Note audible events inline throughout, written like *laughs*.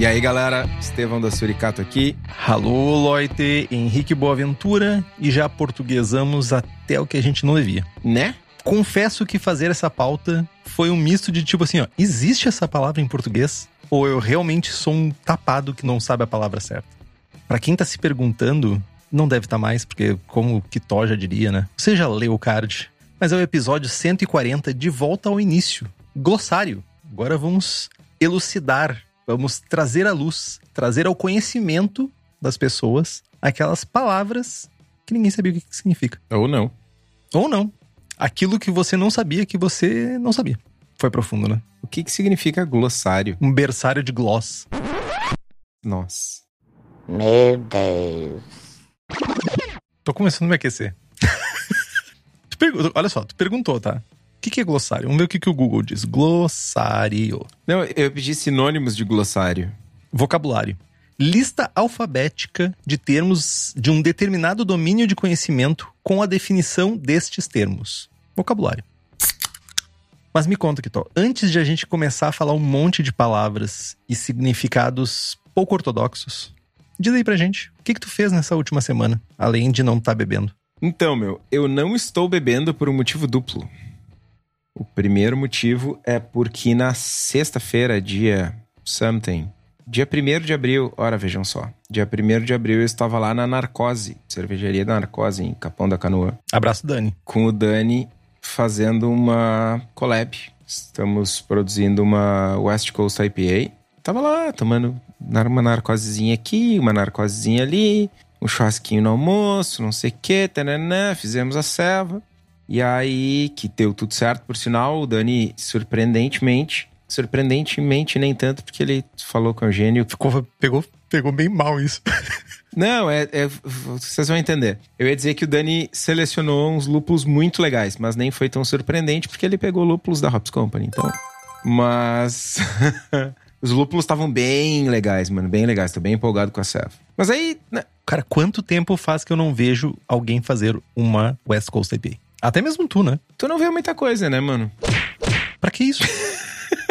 E aí, galera, Estevão da Suricato aqui. Alô, Loite, Henrique Boaventura e já portuguesamos até o que a gente não devia. Né? Confesso que fazer essa pauta foi um misto de tipo assim, ó, existe essa palavra em português? Ou eu realmente sou um tapado que não sabe a palavra certa? Pra quem tá se perguntando, não deve estar tá mais, porque como o Kitó já diria, né? Você já leu o card. Mas é o episódio 140 de volta ao início. Glossário. Agora vamos elucidar Vamos trazer à luz, trazer ao conhecimento das pessoas aquelas palavras que ninguém sabia o que significa. Ou não. Ou não. Aquilo que você não sabia que você não sabia. Foi profundo, né? O que, que significa glossário? Um berçário de gloss. Nossa. Meu Deus. Tô começando a me aquecer. *laughs* Olha só, tu perguntou, tá? O que, que é glossário? Vamos ver o que, que o Google diz. Glossário. Não, eu pedi sinônimos de glossário. Vocabulário. Lista alfabética de termos de um determinado domínio de conhecimento com a definição destes termos. Vocabulário. Mas me conta, Kitó, antes de a gente começar a falar um monte de palavras e significados pouco ortodoxos, diz aí pra gente, o que, que tu fez nessa última semana, além de não estar tá bebendo? Então, meu, eu não estou bebendo por um motivo duplo. O primeiro motivo é porque na sexta-feira, dia something, dia 1 de abril, ora vejam só, dia 1 de abril eu estava lá na Narcose, cervejaria da Narcose, em Capão da Canoa. Abraço, Dani. Com o Dani fazendo uma collab. Estamos produzindo uma West Coast IPA. Tava lá tomando uma narcosezinha aqui, uma narcosezinha ali, um churrasquinho no almoço, não sei o que, tananã, fizemos a serva. E aí, que deu tudo certo, por sinal, o Dani, surpreendentemente, surpreendentemente nem tanto, porque ele falou com o Eugênio. Ficou, pegou, pegou bem mal isso. *laughs* Não, é, é, Vocês vão entender. Eu ia dizer que o Dani selecionou uns lúpulos muito legais, mas nem foi tão surpreendente, porque ele pegou lúpulos da Hops Company, então. Mas. *laughs* Os lúpulos estavam bem legais, mano. Bem legais. Tô bem empolgado com a serva. Mas aí. Né? Cara, quanto tempo faz que eu não vejo alguém fazer uma West Coast IPA? Até mesmo tu, né? Tu não vê muita coisa, né, mano? Pra que isso?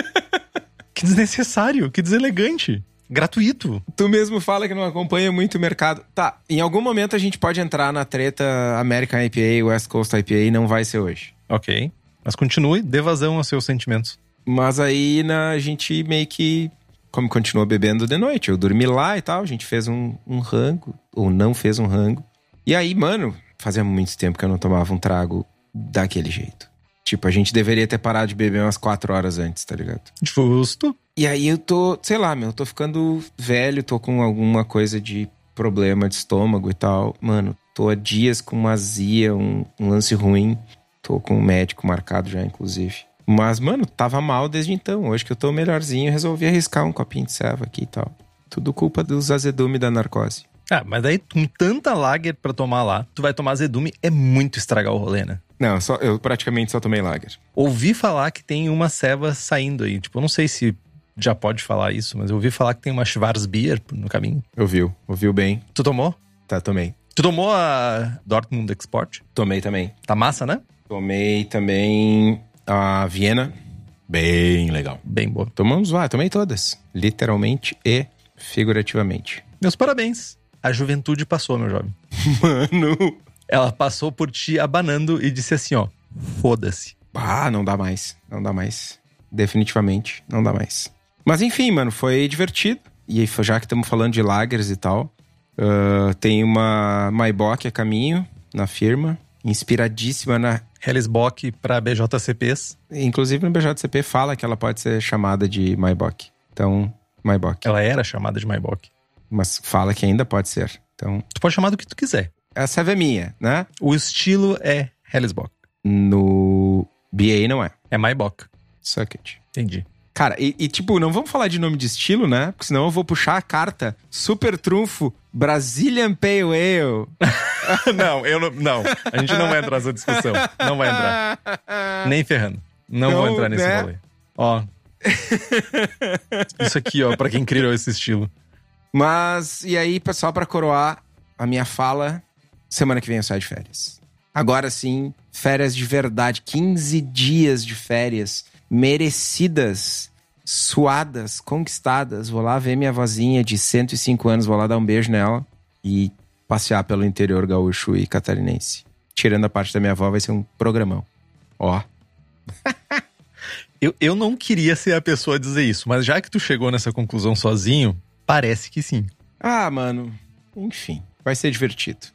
*laughs* que desnecessário, que deselegante. Gratuito. Tu mesmo fala que não acompanha muito o mercado. Tá, em algum momento a gente pode entrar na treta American IPA, West Coast IPA e não vai ser hoje. Ok. Mas continue, dê vazão aos seus sentimentos. Mas aí na, a gente meio que. Como continua bebendo de noite, eu dormi lá e tal, a gente fez um, um rango, ou não fez um rango. E aí, mano, fazia muito tempo que eu não tomava um trago daquele jeito. Tipo, a gente deveria ter parado de beber umas quatro horas antes, tá ligado? Justo. E aí eu tô, sei lá, meu, tô ficando velho, tô com alguma coisa de problema de estômago e tal. Mano, tô há dias com uma azia, um, um lance ruim. Tô com um médico marcado já, inclusive. Mas, mano, tava mal desde então. Hoje que eu tô melhorzinho, resolvi arriscar um copinho de serva aqui e tal. Tudo culpa dos azedumes da narcose. Ah, mas daí com tanta lager para tomar lá, tu vai tomar azedume, é muito estragar o rolê, né? Não, só, eu praticamente só tomei lager. Ouvi falar que tem uma ceva saindo aí. Tipo, eu não sei se já pode falar isso, mas eu ouvi falar que tem uma Schwarzbier no caminho. Ouviu, ouviu bem. Tu tomou? Tá, tomei. Tu tomou a Dortmund Export? Tomei também. Tá massa, né? Tomei também a Viena. Bem legal. Bem boa. Tomamos, vai, tomei todas. Literalmente e figurativamente. Meus parabéns. A juventude passou, meu jovem. *laughs* Mano. Ela passou por ti abanando e disse assim, ó. Foda-se. Ah, não dá mais. Não dá mais. Definitivamente, não dá mais. Mas enfim, mano, foi divertido. E já que estamos falando de lagers e tal, Ah, tem uma Maibach a caminho na firma, inspiradíssima na. Hellesbock para BJCPs. Inclusive no BJCP fala que ela pode ser chamada de Maibach. Então, Maibach. Ela era chamada de Maibach. Mas fala que ainda pode ser. Então, Tu pode chamar do que tu quiser. essa é minha, né? O estilo é Hellesbock. No BA não é. É Maibach. Suck it. Entendi. Cara, e, e, tipo, não vamos falar de nome de estilo, né? Porque senão eu vou puxar a carta Super Trunfo Brazilian Pale Ale. *laughs* não, eu não, não. A gente não vai entrar nessa discussão. Não vai entrar. Nem ferrando. Não, vou Não, entrar nesse né? rolê. Ó. Isso aqui, ó, pra quem criou esse estilo. Mas, e aí, pessoal, pra coroar a minha fala, semana que vem eu saio de férias. Agora sim, férias de verdade. 15 dias de férias merecidas, suadas, conquistadas. Vou lá ver minha vozinha de 105 anos, vou lá dar um beijo nela e passear pelo interior gaúcho e catarinense. Tirando a parte da minha avó, vai ser um programão. Ó. *laughs* Eu, eu não queria ser a pessoa a dizer isso, mas já que tu chegou nessa conclusão sozinho, parece que sim. Ah, mano. Enfim, vai ser divertido.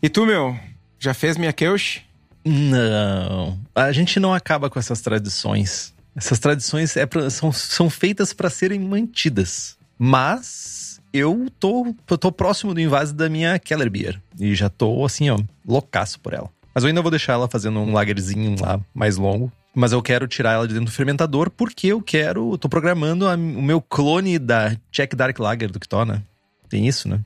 E tu, meu? Já fez minha Keush? Não. A gente não acaba com essas tradições. Essas tradições é pra- são, são feitas para serem mantidas. Mas eu tô, eu tô próximo do invase da minha Keller Beer. E já tô, assim, ó, loucaço por ela. Mas eu ainda vou deixar ela fazendo um lagerzinho lá mais longo. Mas eu quero tirar ela de dentro do fermentador porque eu quero. Tô programando a- o meu clone da Czech Dark Lager do Kitona. Tem isso, né?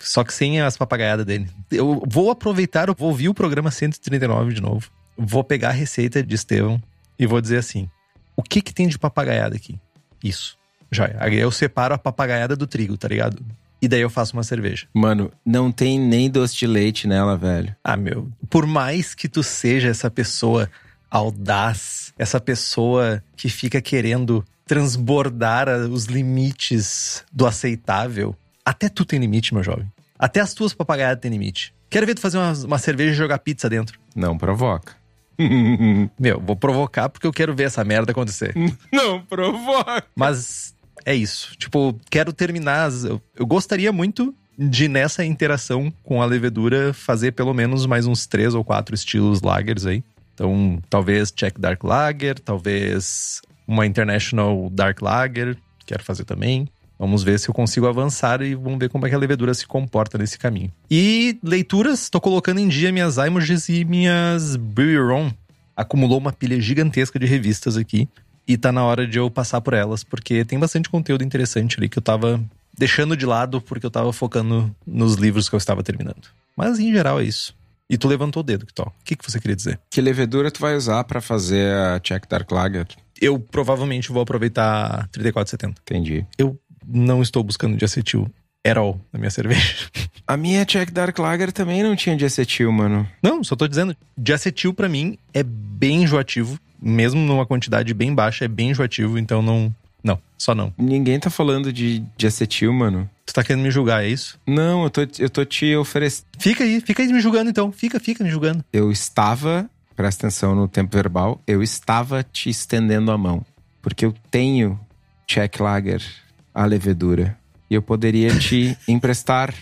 Só que sem as papagaiadas dele. Eu vou aproveitar, eu vou ouvir o programa 139 de novo. Vou pegar a receita de Estevão e vou dizer assim: o que que tem de papagaiada aqui? Isso. Já. Aí eu separo a papagaiada do trigo, tá ligado? E daí eu faço uma cerveja. Mano, não tem nem doce de leite nela, velho. Ah, meu, por mais que tu seja essa pessoa audaz, essa pessoa que fica querendo transbordar a- os limites do aceitável, até tu tem limite, meu jovem. Até as tuas papagaiadas têm limite. Quero ver tu fazer uma, uma cerveja e jogar pizza dentro. Não provoca. *laughs* Meu, vou provocar porque eu quero ver essa merda acontecer. *laughs* não provoca. Mas é isso. Tipo, quero terminar. as- Eu, eu gostaria muito de, nessa interação com a levedura, fazer pelo menos mais uns três ou quatro estilos lagers aí. Então, talvez Czech Dark Lager, talvez uma International Dark Lager. Quero fazer também. Vamos ver se eu consigo avançar e vamos ver como é que a levedura se comporta nesse caminho. E leituras, tô colocando em dia minhas Imoges e minhas Brewery Acumulou uma pilha gigantesca de revistas aqui. E tá na hora de eu passar por elas, porque tem bastante conteúdo interessante ali que eu tava deixando de lado porque eu tava focando nos livros que eu estava terminando. Mas em geral é isso. E tu levantou o dedo, Kitó. O que, que você queria dizer? Que levedura tu vai usar pra fazer a Czech Dark Lager? Eu provavelmente vou aproveitar a 3470. Entendi. Eu não estou buscando de acetil at all na minha cerveja. *laughs* A minha Czech Dark Lager também não tinha de acetil, mano. Não, só tô dizendo, de acetil pra mim é bem enjoativo, mesmo numa quantidade bem baixa é bem enjoativo, então não, não, só não. Ninguém tá falando de, de acetil, mano. Tu tá querendo me julgar, é isso? Não, eu tô, eu tô te oferecendo. Fica aí, fica aí me julgando então. Fica, fica me julgando. Eu estava, presta atenção no tempo verbal, eu estava te estendendo a mão. Porque eu tenho Czech Lager, a levedura. E eu poderia te *laughs* emprestar.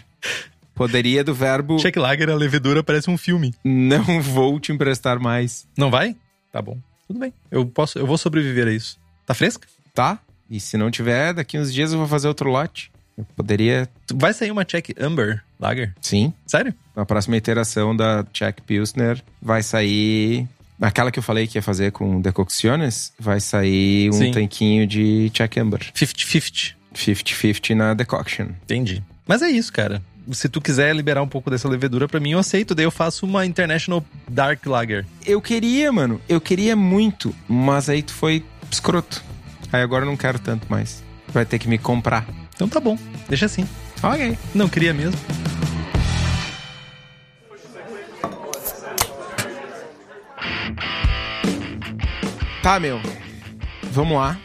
Poderia do verbo Check Lager, a levedura parece um filme. não vou te emprestar mais, Não vai? Tá bom. Tudo bem. Eu posso, eu vou sobreviver a isso. Tá fresca? tá? E se não tiver, daqui uns dias eu vou fazer outro lote. Eu poderia, Vai sair uma Check Amber Lager? sim. Sério? Na próxima iteração da Czech Pilsner vai sair. Aquela que eu falei que ia fazer com decocciones, vai sair um Sim. tanquinho de Czech Amber. 50-50. 50-50 na decoction. Entendi. Mas é isso, cara. Se tu quiser liberar um pouco dessa levedura pra mim, eu aceito. Daí eu faço uma International Dark Lager. Eu queria, mano. Eu queria muito, mas aí tu foi escroto. Aí agora eu não quero tanto mais. Vai ter que me comprar. Então tá bom. Deixa assim. Ok. Não queria mesmo. Tá, meu. Vamos lá.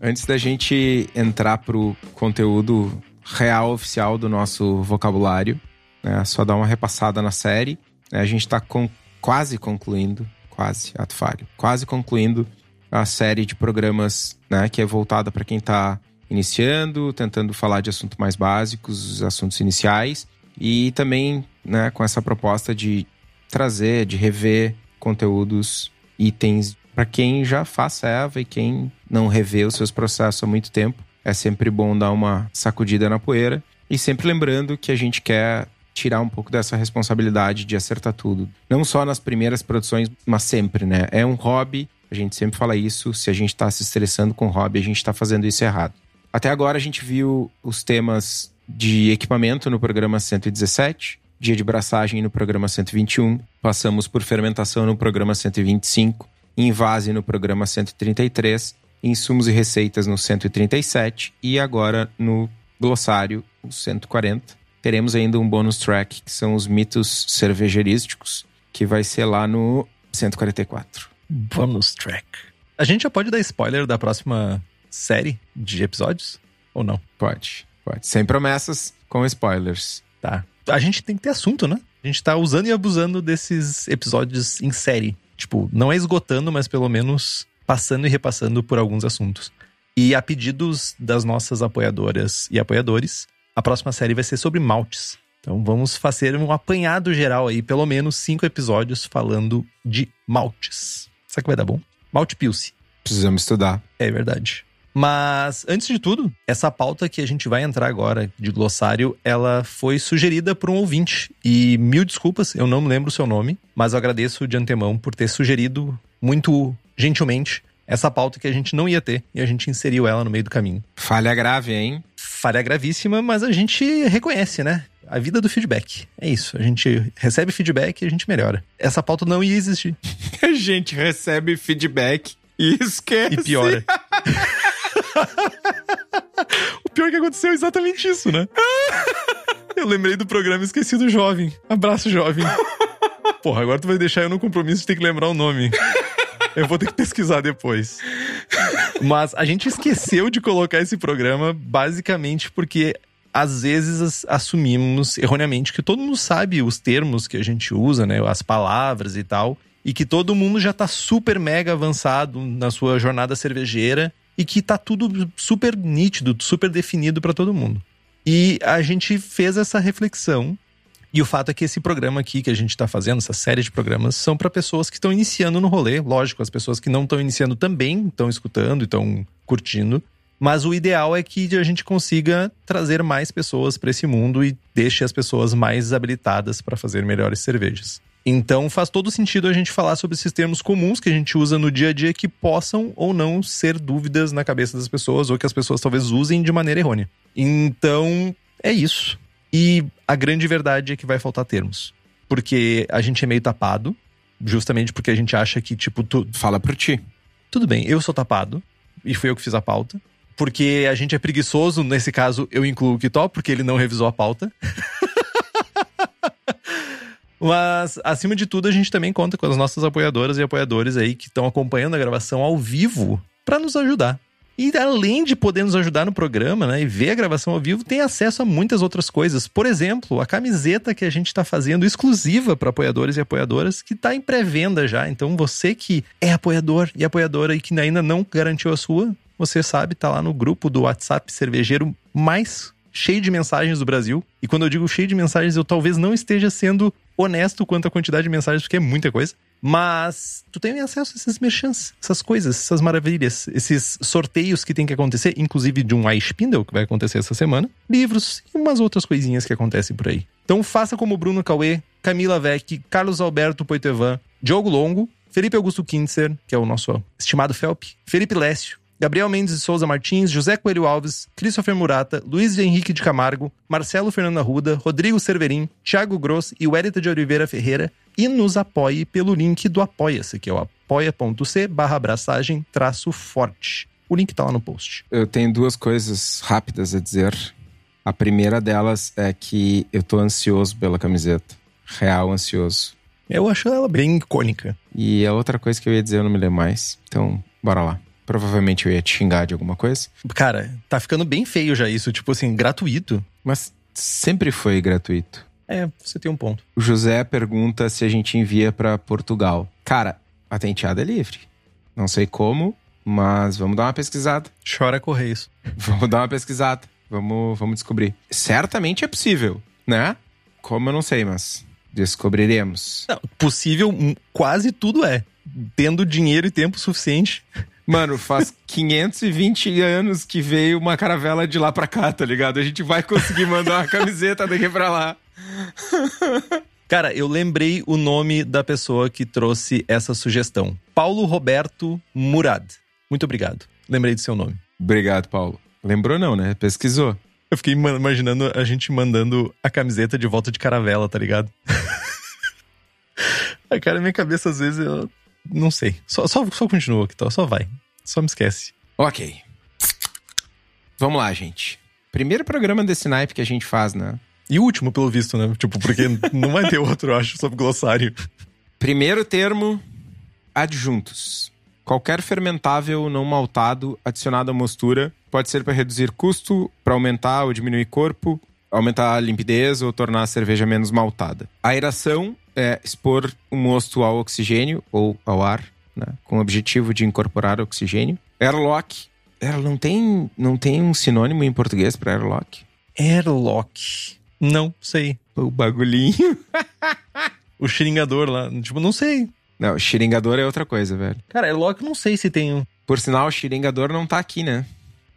Antes da gente entrar pro conteúdo real oficial do nosso vocabulário, né, só dar uma repassada na série. né, a gente tá com, quase concluindo, quase, ato falho, quase concluindo a série de programas né, que é voltada para quem tá iniciando, tentando falar de assuntos mais básicos, os assuntos iniciais. E também né, com essa proposta de trazer, de rever conteúdos, itens para quem já faz Eva e quem não revê os seus processos há muito tempo. É sempre bom dar uma sacudida na poeira e sempre lembrando que a gente quer tirar um pouco dessa responsabilidade de acertar tudo. Não só nas primeiras produções, mas sempre, né? É um hobby, a gente sempre fala isso. Se a gente está se estressando com hobby, a gente está fazendo isso errado. Até agora a gente viu os temas de equipamento no programa 117, dia de braçagem no programa 121, passamos por fermentação no programa 125, invase no programa 133, insumos e receitas no 137 e agora no glossário, o 140. Teremos ainda um bônus track, que são os mitos cervejerísticos, que vai ser lá no 144. Bônus track. A gente já pode dar spoiler da próxima série de episódios? Ou não? Pode, pode. Sem promessas, com spoilers. Tá. A gente tem que ter assunto, né? A gente tá usando e abusando desses episódios em série. Tipo, não é esgotando, mas pelo menos passando e repassando por alguns assuntos. E a pedidos das nossas apoiadoras e apoiadores, a próxima série vai ser sobre maltes. Então vamos fazer um apanhado geral aí, pelo menos cinco episódios falando de maltes. Será que vai dar bom? Malte Pilce. Precisamos estudar. É verdade. Mas, antes de tudo, essa pauta que a gente vai entrar agora de glossário, ela foi sugerida por um ouvinte. E mil desculpas, eu não me lembro o seu nome, mas eu agradeço de antemão por ter sugerido muito gentilmente essa pauta que a gente não ia ter e a gente inseriu ela no meio do caminho. Falha grave, hein? Falha gravíssima, mas a gente reconhece, né? A vida do feedback. É isso. A gente recebe feedback e a gente melhora. Essa pauta não ia existir. *laughs* a gente recebe feedback e esquece. E piora. *laughs* o pior é que aconteceu é exatamente isso, né? *laughs* Eu lembrei do programa Esquecido Jovem. Abraço, jovem. Porra, agora tu vai deixar eu no compromisso de ter que lembrar o nome. Eu vou ter que pesquisar depois. Mas a gente esqueceu de colocar esse programa basicamente porque às vezes assumimos erroneamente que todo mundo sabe os termos que a gente usa, né? As palavras e tal. E que todo mundo já tá super mega avançado na sua jornada cervejeira e que tá tudo super nítido, super definido para todo mundo. E a gente fez essa reflexão. E o fato é que esse programa aqui que a gente está fazendo, essa série de programas, são para pessoas que estão iniciando no rolê. Lógico, as pessoas que não estão iniciando também estão escutando e estão curtindo. Mas o ideal é que a gente consiga trazer mais pessoas para esse mundo e deixe as pessoas mais habilitadas para fazer melhores cervejas. Então faz todo sentido a gente falar sobre esses termos comuns que a gente usa no dia a dia que possam ou não ser dúvidas na cabeça das pessoas ou que as pessoas talvez usem de maneira errônea. Então é isso. E a grande verdade é que vai faltar termos. Porque a gente é meio tapado, justamente porque a gente acha que, tipo, tu. Fala por ti. Tudo bem, eu sou tapado, e fui eu que fiz a pauta. Porque a gente é preguiçoso, nesse caso eu incluo o Kitó, porque ele não revisou a pauta. *laughs* Mas, acima de tudo, a gente também conta com as nossas apoiadoras e apoiadores aí que estão acompanhando a gravação ao vivo para nos ajudar. E além de poder nos ajudar no programa, né, e ver a gravação ao vivo, tem acesso a muitas outras coisas. Por exemplo, a camiseta que a gente está fazendo exclusiva para apoiadores e apoiadoras, que está em pré-venda já. Então, você que é apoiador e apoiadora e que ainda não garantiu a sua, você sabe, tá lá no grupo do WhatsApp cervejeiro mais cheio de mensagens do Brasil. E quando eu digo cheio de mensagens, eu talvez não esteja sendo honesto quanto à quantidade de mensagens, porque é muita coisa. Mas tu tem acesso a esses merchants, essas coisas, essas maravilhas, esses sorteios que tem que acontecer, inclusive de um iSpindle que vai acontecer essa semana, livros e umas outras coisinhas que acontecem por aí. Então faça como Bruno Cauê, Camila Vec, Carlos Alberto Poitevin, Diogo Longo, Felipe Augusto Kintzer, que é o nosso estimado Felp, Felipe Lécio, Gabriel Mendes de Souza Martins, José Coelho Alves, Christopher Murata, Luiz Henrique de Camargo, Marcelo Fernando Arruda, Rodrigo Cerverim, Thiago Gross e Wellington de Oliveira Ferreira e nos apoie pelo link do Apoia-se, que é o apoia.c barra abraçagem traço forte. O link tá lá no post. Eu tenho duas coisas rápidas a dizer. A primeira delas é que eu tô ansioso pela camiseta. Real ansioso. Eu acho ela bem icônica. E a outra coisa que eu ia dizer eu não me lembro mais. Então, bora lá. Provavelmente eu ia te xingar de alguma coisa. Cara, tá ficando bem feio já isso, tipo assim, gratuito. Mas sempre foi gratuito. É, você tem um ponto. O José pergunta se a gente envia para Portugal. Cara, a tenteada é livre. Não sei como, mas vamos dar uma pesquisada. Chora Correios. *laughs* Vamos dar uma pesquisada. Vamos, vamos descobrir. Certamente é possível, né? Como eu não sei, mas descobriremos. Não, possível, hum, quase tudo é. Tendo dinheiro e tempo suficiente. Mano, faz 520 anos que veio uma caravela de lá pra cá, tá ligado? A gente vai conseguir mandar uma camiseta daqui pra lá. Cara, eu lembrei o nome da pessoa que trouxe essa sugestão. Paulo Roberto Murad. Muito obrigado. Lembrei do seu nome. Obrigado, Paulo. Lembrou não, né? Pesquisou. Eu fiquei ima- imaginando a gente mandando a camiseta de volta de caravela, tá ligado? *laughs* a cara, minha cabeça às vezes eu não sei. Só, só, só continua aqui, tá? Só vai. Só me esquece. Ok. Vamos lá, gente. Primeiro programa desse naipe que a gente faz, né? E o último, pelo visto, né? Tipo, porque *laughs* não vai ter outro, eu acho, sobre glossário. Primeiro termo, adjuntos. Qualquer fermentável não maltado adicionado à mostura pode ser para reduzir custo, para aumentar ou diminuir corpo, aumentar a limpidez ou tornar a cerveja menos maltada. Aeração é expor o mosto ao oxigênio ou ao ar, né, com o objetivo de incorporar oxigênio. Airlock, Air- não tem, não tem um sinônimo em português para airlock? Airlock. Não, sei. O bagulhinho. *laughs* O xeringador lá. Tipo, não sei. Não, xiringador é outra coisa, velho. Cara, Airlock não sei se tem um. Por sinal, o xiringador não tá aqui, né?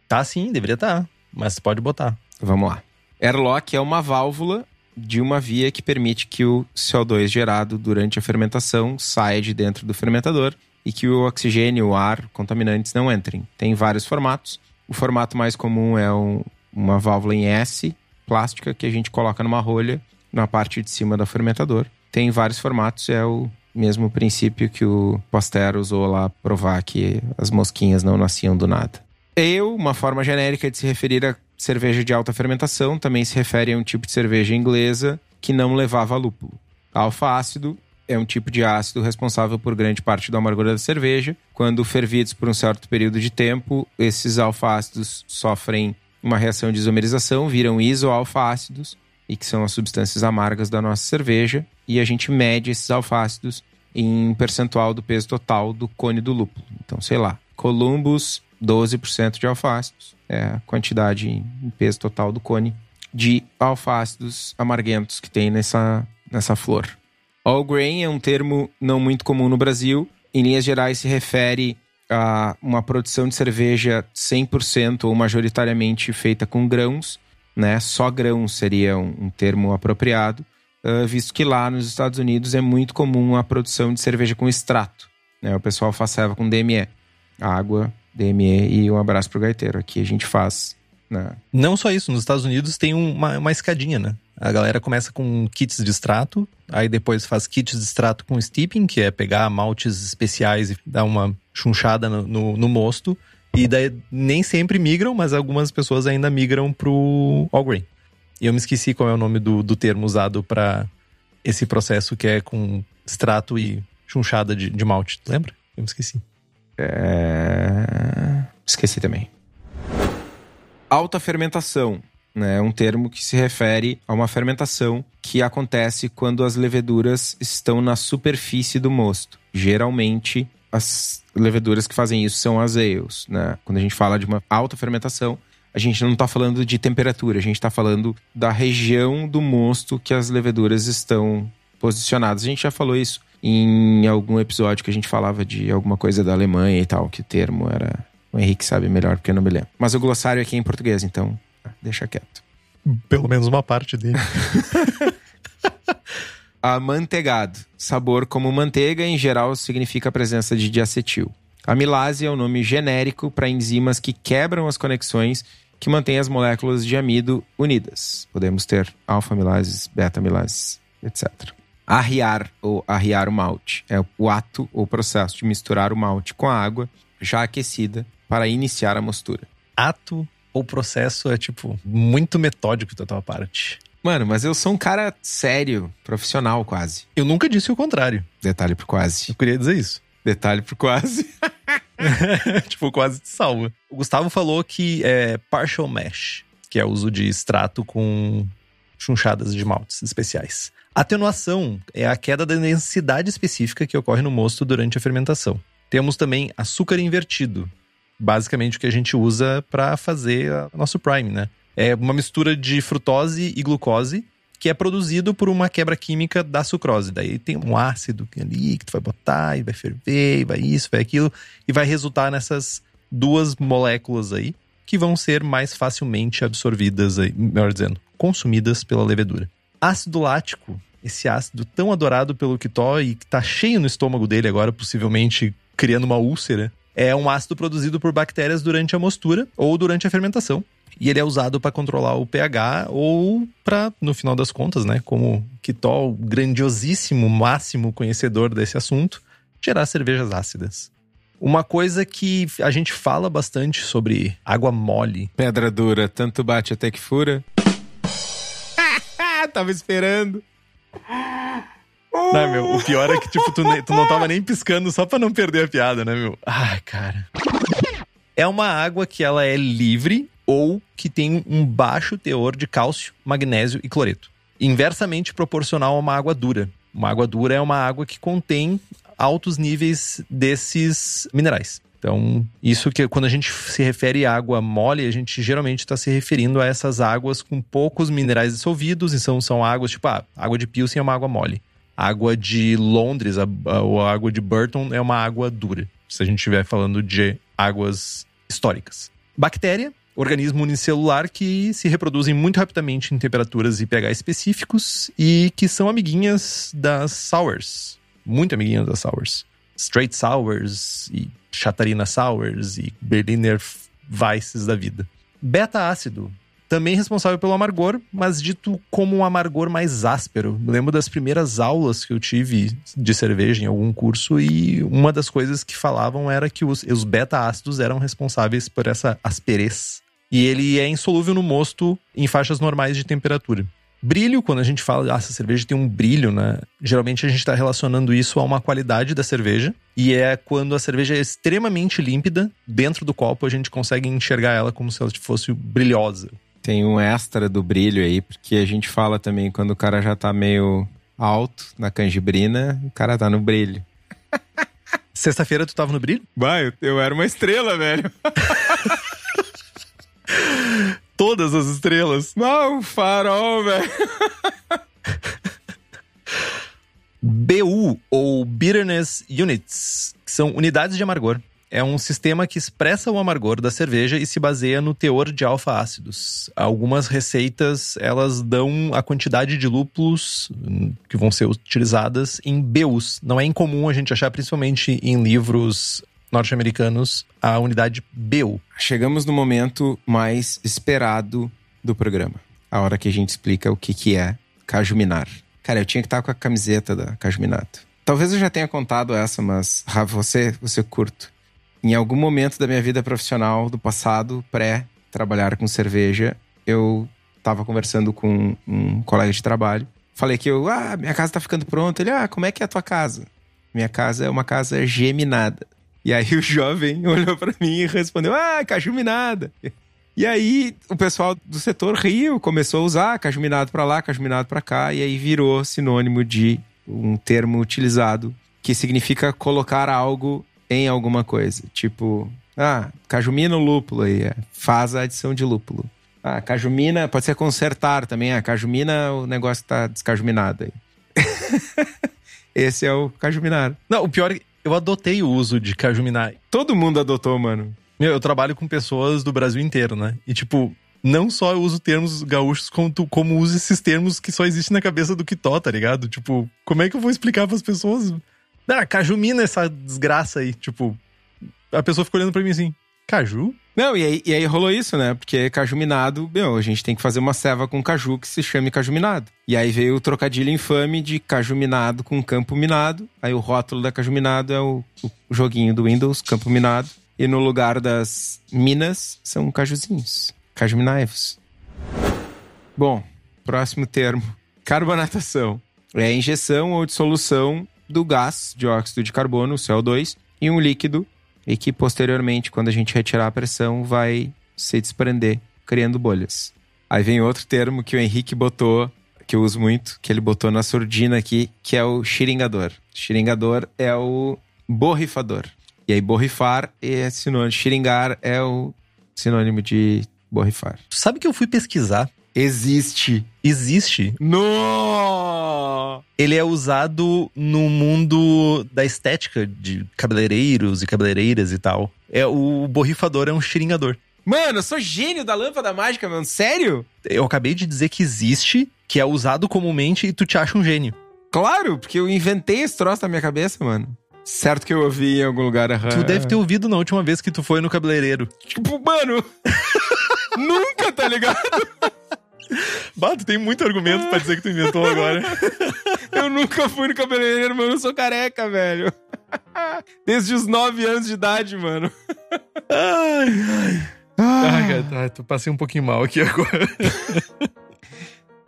Tá sim, deveria estar. Mas pode botar. Vamos lá. Airlock é uma válvula de uma via que permite que o CO2 gerado durante a fermentação saia de dentro do fermentador e que o oxigênio, o ar, contaminantes não entrem. Tem vários formatos. O formato mais comum é um- uma válvula em S, plástica, que a gente coloca numa rolha na parte de cima do fermentador. Tem vários formatos, é o mesmo princípio que o Pasteur usou lá provar que as mosquinhas não nasciam do nada. Ale, uma forma genérica de se referir a cerveja de alta fermentação, também se refere a um tipo de cerveja inglesa que não levava lúpulo. Alfa-ácido é um tipo de ácido responsável por grande parte da amargura da cerveja. Quando fervidos por um certo período de tempo, esses alfa-ácidos sofrem uma reação de isomerização, viram isoalfa-ácidos, e que são as substâncias amargas da nossa cerveja, e a gente mede esses alfa-ácidos em percentual do peso total do cone do lúpulo. Então, sei lá, Columbus, 12% de alfa-ácidos, é a quantidade em peso total do cone de alfa-ácidos amarguentos que tem nessa, nessa flor. All grain é um termo não muito comum no Brasil. Em linhas gerais, se refere a uma produção de cerveja 100% ou majoritariamente feita com grãos, né? Só grãos seria um, um termo apropriado, ah, visto que lá nos Estados Unidos é muito comum a produção de cerveja com extrato. Né? O pessoal faz serva com DME, água, DME e um abraço pro gaiteiro. Aqui a gente faz né? Não só isso, nos Estados Unidos tem uma, uma escadinha, né? A galera começa com kits de extrato, aí depois faz kits de extrato com steeping, que é pegar maltes especiais e dar uma chunchada no, no, no mosto. E daí nem sempre migram, mas algumas pessoas ainda migram pro all grain. E eu me esqueci qual é o nome do, do termo usado para esse processo que é com extrato e chunchada de, de malte. Lembra? Eu me esqueci. É... Esqueci também. Alta fermentação né? é um termo que se refere a uma fermentação que acontece quando as leveduras estão na superfície do mosto. Geralmente, as leveduras que fazem isso são as ales. Né? Quando a gente fala de uma alta fermentação, a gente não está falando de temperatura, a gente está falando da região do mosto que as leveduras estão posicionadas. A gente já falou isso em algum episódio que a gente falava de alguma coisa da Alemanha e tal, que o termo era. O Henrique sabe melhor porque eu não me lembro. Mas o glossário aqui é em português, então deixa quieto. Pelo menos uma parte dele. *laughs* Amanteigado. Sabor como manteiga, em geral, significa a presença de diacetil. Amilase é o nome genérico para enzimas que quebram as conexões que mantêm as moléculas de amido unidas. Podemos ter alfa-amilases, beta-amilases, etc. Arriar ou arriar o malte é o ato ou processo de misturar o malte com a água já aquecida para iniciar a mostura. Ato ou processo é, tipo, muito metódico da tua parte. Mano, mas eu sou um cara sério, profissional quase. Eu nunca disse o contrário. Detalhe por quase. Eu queria dizer isso. Detalhe por quase. *laughs* tipo, quase te salva. O Gustavo falou que é partial mash, que é o uso de extrato com chunchadas de maltes especiais. Atenuação é a queda da densidade específica que ocorre no mosto durante a fermentação. Temos também açúcar invertido, basicamente o que a gente usa para fazer nosso prime, né? É uma mistura de frutose e glucose que é produzido por uma quebra química da sucrose. Daí tem um ácido ali que tu vai botar e vai ferver, e vai isso, vai aquilo, e vai resultar nessas duas moléculas aí que vão ser mais facilmente absorvidas, aí, melhor dizendo, consumidas pela levedura. Ácido lático, esse ácido tão adorado pelo Kitó e que tá cheio no estômago dele agora, possivelmente criando uma úlcera, é um ácido produzido por bactérias durante a mostura ou durante a fermentação. E ele é usado para controlar o pH ou para, no final das contas, né, como o grandiosíssimo, máximo conhecedor desse assunto, gerar cervejas ácidas. Uma coisa que a gente fala bastante sobre água mole. Pedra dura, tanto bate até que fura. *laughs* Tava esperando. Não, meu, o pior é que, tipo, tu, tu não tava nem piscando só pra não perder a piada, né, meu? Ai, cara. É uma água que ela é livre ou que tem um baixo teor de cálcio, magnésio e cloreto. Inversamente proporcional a uma água dura. Uma água dura é uma água que contém altos níveis desses minerais. Então, isso que quando a gente se refere à água mole, a gente geralmente está se referindo a essas águas com poucos minerais dissolvidos, e são, são águas tipo, ah, água de Pilsen é uma água mole. Água de Londres, a, a, ou a água de Burton é uma água dura, se a gente estiver falando de águas históricas. Bactéria, organismo unicelular que se reproduzem muito rapidamente em temperaturas e pH específicos e que são amiguinhas das sours, muito amiguinhas das sours. Straight sours e Chatarina sours e Berliner Weisses da vida. Beta-ácido, também responsável pelo amargor, mas dito como um amargor mais áspero. Eu lembro das primeiras aulas que eu tive de cerveja em algum curso e uma das coisas que falavam era que os, os beta-ácidos eram responsáveis por essa asperez. E ele é insolúvel no mosto em faixas normais de temperatura. Brilho, quando a gente fala, ah, essa cerveja tem um brilho, né? Geralmente a gente está relacionando isso a uma qualidade da cerveja. E é quando a cerveja é extremamente límpida, dentro do copo a gente consegue enxergar ela como se ela fosse brilhosa. Tem um extra do brilho aí, porque a gente fala também quando o cara já tá meio alto na canjibrina, o cara tá no brilho. *laughs* Sexta-feira tu tava no brilho? Vai, eu, eu era uma estrela, velho. *laughs* Todas as estrelas. Não, farol, velho. BU, ou Bitterness Units, que são unidades de amargor. É um sistema que expressa o amargor da cerveja e se baseia no teor de alfa-ácidos. Algumas receitas, elas dão a quantidade de lúpulos hum, que vão ser utilizadas em BUs. Não é incomum a gente achar, principalmente em livros norte-americanos, a unidade BU. Chegamos no momento mais esperado do programa. A hora que a gente explica o que, que é cajuminar. Cara, eu tinha que estar com a camiseta da Cajuminato. Talvez eu já tenha contado essa, mas Rafa, você, você curto. Em algum momento da minha vida profissional do passado, pré-trabalhar com cerveja, eu estava conversando com um colega de trabalho. Falei que eu, ah, minha casa tá ficando pronta. Ele, ah, como é que é a tua casa? Minha casa é uma casa geminada. E aí o jovem *laughs* olhou para mim e respondeu, ah, cajuminada. E aí o pessoal do setor riu, começou a usar cajuminado para lá, cajuminado para cá, e aí virou sinônimo de um termo utilizado que significa colocar algo em alguma coisa. Tipo, ah, cajumina o lúpulo aí, é, faz a adição de lúpulo. Ah, cajumina, pode ser consertar também. Ah, cajumina, o negócio tá descajuminado aí. *laughs* Esse é o cajuminar. Não, o pior é eu adotei o uso de cajuminar. Todo mundo adotou, mano. Meu, eu trabalho com pessoas do Brasil inteiro, né? E tipo, não só eu uso termos gaúchos, como, tu, como uso esses termos que só existem na cabeça do Kitó, tá ligado? Tipo, como é que eu vou explicar pras pessoas? Ah, cajumina essa desgraça aí. Tipo, a pessoa fica olhando pra mim assim, caju? Não, e aí, e aí rolou isso, né? Porque cajuminado, meu, a gente tem que fazer uma ceva com caju que se chame cajuminado. E aí veio o trocadilho infame de cajuminado com campo minado. Aí o rótulo da cajuminado é o, o joguinho do Windows, campo minado. E no lugar das minas são cajuzinhos, cajuminaivos. Bom, próximo termo: carbonatação. É a injeção ou dissolução do gás dióxido de carbono, CO2, em um líquido e que posteriormente, quando a gente retirar a pressão, vai se desprender, criando bolhas. Aí vem outro termo que o Henrique botou, que eu uso muito, que ele botou na surdina aqui, que é o xiringador. Xiringador é o borrifador. E aí, borrifar é sinônimo. Xiringar é o sinônimo de borrifar. Sabe que eu fui pesquisar Existe. Existe. No! Ele é usado no mundo da estética de cabeleireiros e cabeleireiras e tal. É o borrifador é um xiringador. Mano, eu sou gênio da lâmpada mágica, mano. Sério? Eu acabei de dizer que existe, que é usado comumente e tu te acha um gênio. Claro, porque eu inventei esse troço na minha cabeça, mano. Certo que eu ouvi em algum lugar. aham. Tu deve ter ouvido na última vez que tu foi no cabeleireiro. Tipo, mano. *laughs* nunca, tá ligado? *laughs* Bah, tu tem muito argumento pra dizer que tu inventou agora. *laughs* Eu nunca fui no cabeleireiro, mano. Eu sou careca, velho. *laughs* Desde os 9 anos de idade, mano. Ai, ai. Ai, cara, tá, tu passei um pouquinho mal aqui agora.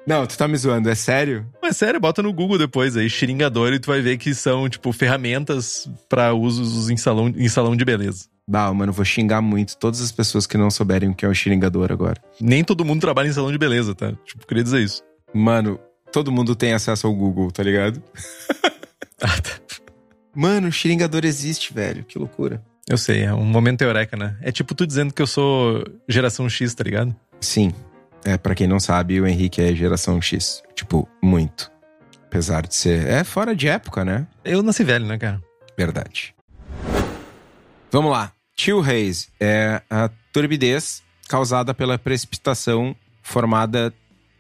Não, tu tá me zoando, é sério? Mas sério, bota no Google depois aí, xiringador, e tu vai ver que são, tipo, ferramentas pra usos em salão, em salão de beleza. Bah, mano, vou xingar muito todas as pessoas que não souberem o que é o xiringador agora. Nem todo mundo trabalha em salão de beleza, tá? Tipo, queria dizer isso. Mano, todo mundo tem acesso ao Google, tá ligado? *laughs* Ah, tá. Mano, o xiringador existe, velho. Que loucura. Eu sei, é um momento eureka, né? É tipo tu dizendo que eu sou geração X, tá ligado? Sim. É, pra quem não sabe, o Henrique é geração X. Tipo, muito. Apesar de ser. É fora de época, né? Eu nasci velho, né, cara? Verdade. Vamos lá. Chill haze é a turbidez causada pela precipitação formada.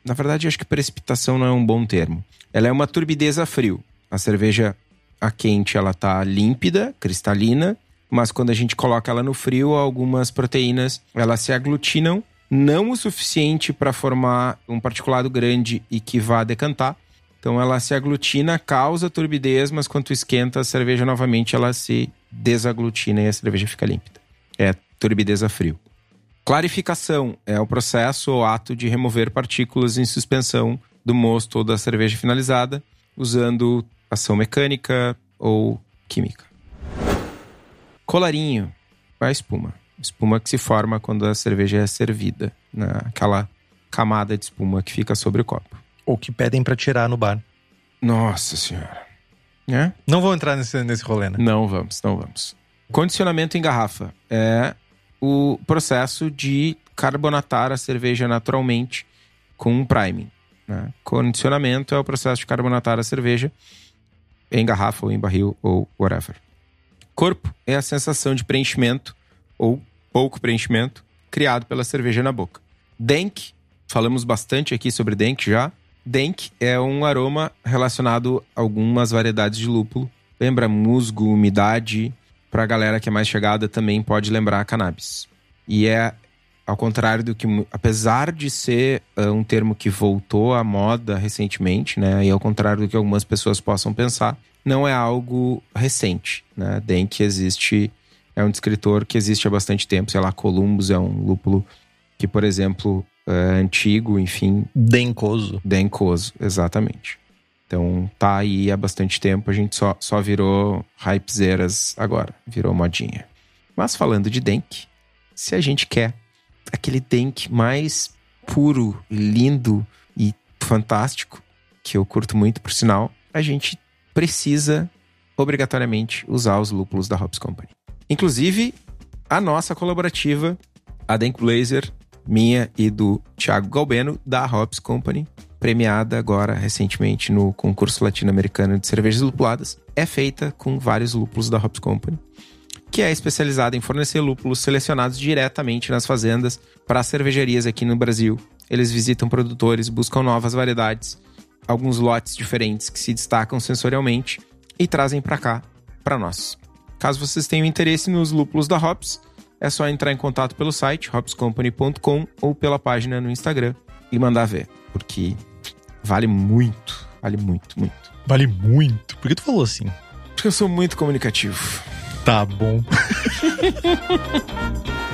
Na verdade, acho que precipitação não é um bom termo. Ela é uma turbidez a frio. A cerveja a quente ela tá límpida, cristalina, mas quando a gente coloca ela no frio, algumas proteínas elas se aglutinam não o suficiente para formar um particulado grande e que vá decantar. Então ela se aglutina, causa turbidez, mas quando esquenta a cerveja novamente, ela se desaglutina e a cerveja fica límpida. É turbidez a frio. Clarificação é o processo ou ato de remover partículas em suspensão do mosto ou da cerveja finalizada, usando ação mecânica ou química. Colarinho, a espuma. Espuma que se forma quando a cerveja é servida, naquela camada de espuma que fica sobre o copo. Ou que pedem pra tirar no bar. Nossa senhora. É? Não vou entrar nesse, nesse rolê, né? Não vamos, não vamos. Condicionamento em garrafa é o processo de carbonatar a cerveja naturalmente com um priming. Né? Condicionamento é o processo de carbonatar a cerveja em garrafa ou em barril ou whatever. Corpo é a sensação de preenchimento ou pouco preenchimento criado pela cerveja na boca. Denk, falamos bastante aqui sobre Denk já. Denk é um aroma relacionado a algumas variedades de lúpulo. Lembra musgo, umidade. Para a galera que é mais chegada também pode lembrar cannabis. E é ao contrário do que, apesar de ser uh, um termo que voltou à moda recentemente, né? E ao contrário do que algumas pessoas possam pensar, não é algo recente, né? Denk existe, é um descritor que existe há bastante tempo, sei lá, Columbus é um lúpulo que, por exemplo, é antigo, enfim, Dencoso. dencoso, exatamente. Então tá aí há bastante tempo, a gente só, só virou hypezeiras agora, virou modinha. Mas falando de Denk, se a gente quer aquele Denk mais puro, lindo e fantástico, que eu curto muito por sinal, a gente precisa obrigatoriamente usar os lúpulos da Hops Company. Inclusive, a nossa colaborativa, a Denk Blazer, minha e do Thiago Galbeno, da Hops Company, premiada agora recentemente no concurso latino-americano de cervejas lupuladas, é feita com vários lúpulos da Hops Company, que é especializada em fornecer lúpulos selecionados diretamente nas fazendas para as cervejarias aqui no Brasil. Eles visitam produtores, buscam novas variedades, alguns lotes diferentes que se destacam sensorialmente e trazem para cá, para nós. Caso vocês tenham interesse nos lúpulos da Hops, é só entrar em contato pelo site hopscompany.com ou pela página no Instagram e mandar ver, porque vale muito, vale muito, muito. Vale muito. Por que tu falou assim? Porque eu sou muito comunicativo. Tá bom. *laughs*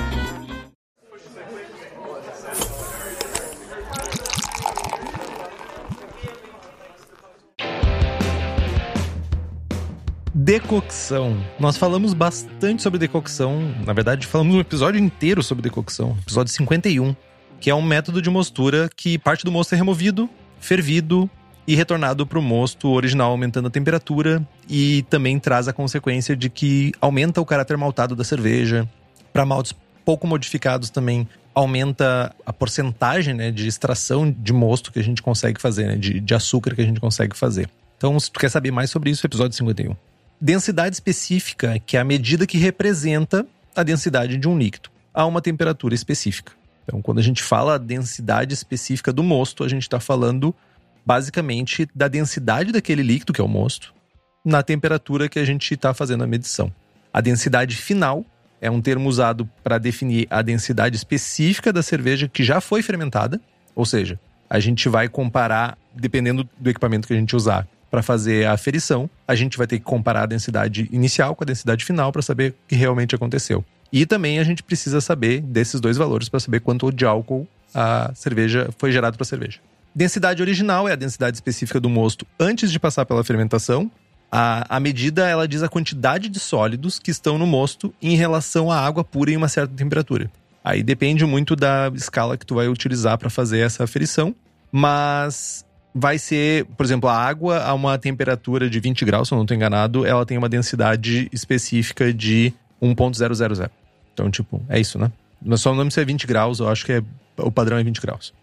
Decocção. Nós falamos bastante sobre decocção. Na verdade, falamos um episódio inteiro sobre decocção. Episódio 51. Que é um método de mostura que parte do mosto é removido, fervido e retornado para o mosto original, aumentando a temperatura. E também traz a consequência de que aumenta o caráter maltado da cerveja. Para maltes pouco modificados também aumenta a porcentagem né, de extração de mosto que a gente consegue fazer, né, de, de açúcar que a gente consegue fazer. Então, se tu quer saber mais sobre isso, episódio 51. Densidade específica, que é a medida que representa a densidade de um líquido a uma temperatura específica. Então, quando a gente fala a densidade específica do mosto, a gente está falando basicamente da densidade daquele líquido, que é o mosto, na temperatura que a gente está fazendo a medição. A densidade final é um termo usado para definir a densidade específica da cerveja que já foi fermentada, ou seja, a gente vai comparar, dependendo do equipamento que a gente usar para fazer a aferição, a gente vai ter que comparar a densidade inicial com a densidade final para saber o que realmente aconteceu. E também a gente precisa saber desses dois valores para saber quanto de álcool a cerveja foi gerado para a cerveja. Densidade original é a densidade específica do mosto antes de passar pela fermentação. A, a medida ela diz a quantidade de sólidos que estão no mosto em relação à água pura em uma certa temperatura. Aí depende muito da escala que tu vai utilizar para fazer essa aferição, mas vai ser, por exemplo, a água a uma temperatura de 20 graus, se eu não estou enganado, ela tem uma densidade específica de 1.000. Então, tipo, é isso, né? Mas só o nome ser 20 graus, eu acho que é, o padrão é 20 graus.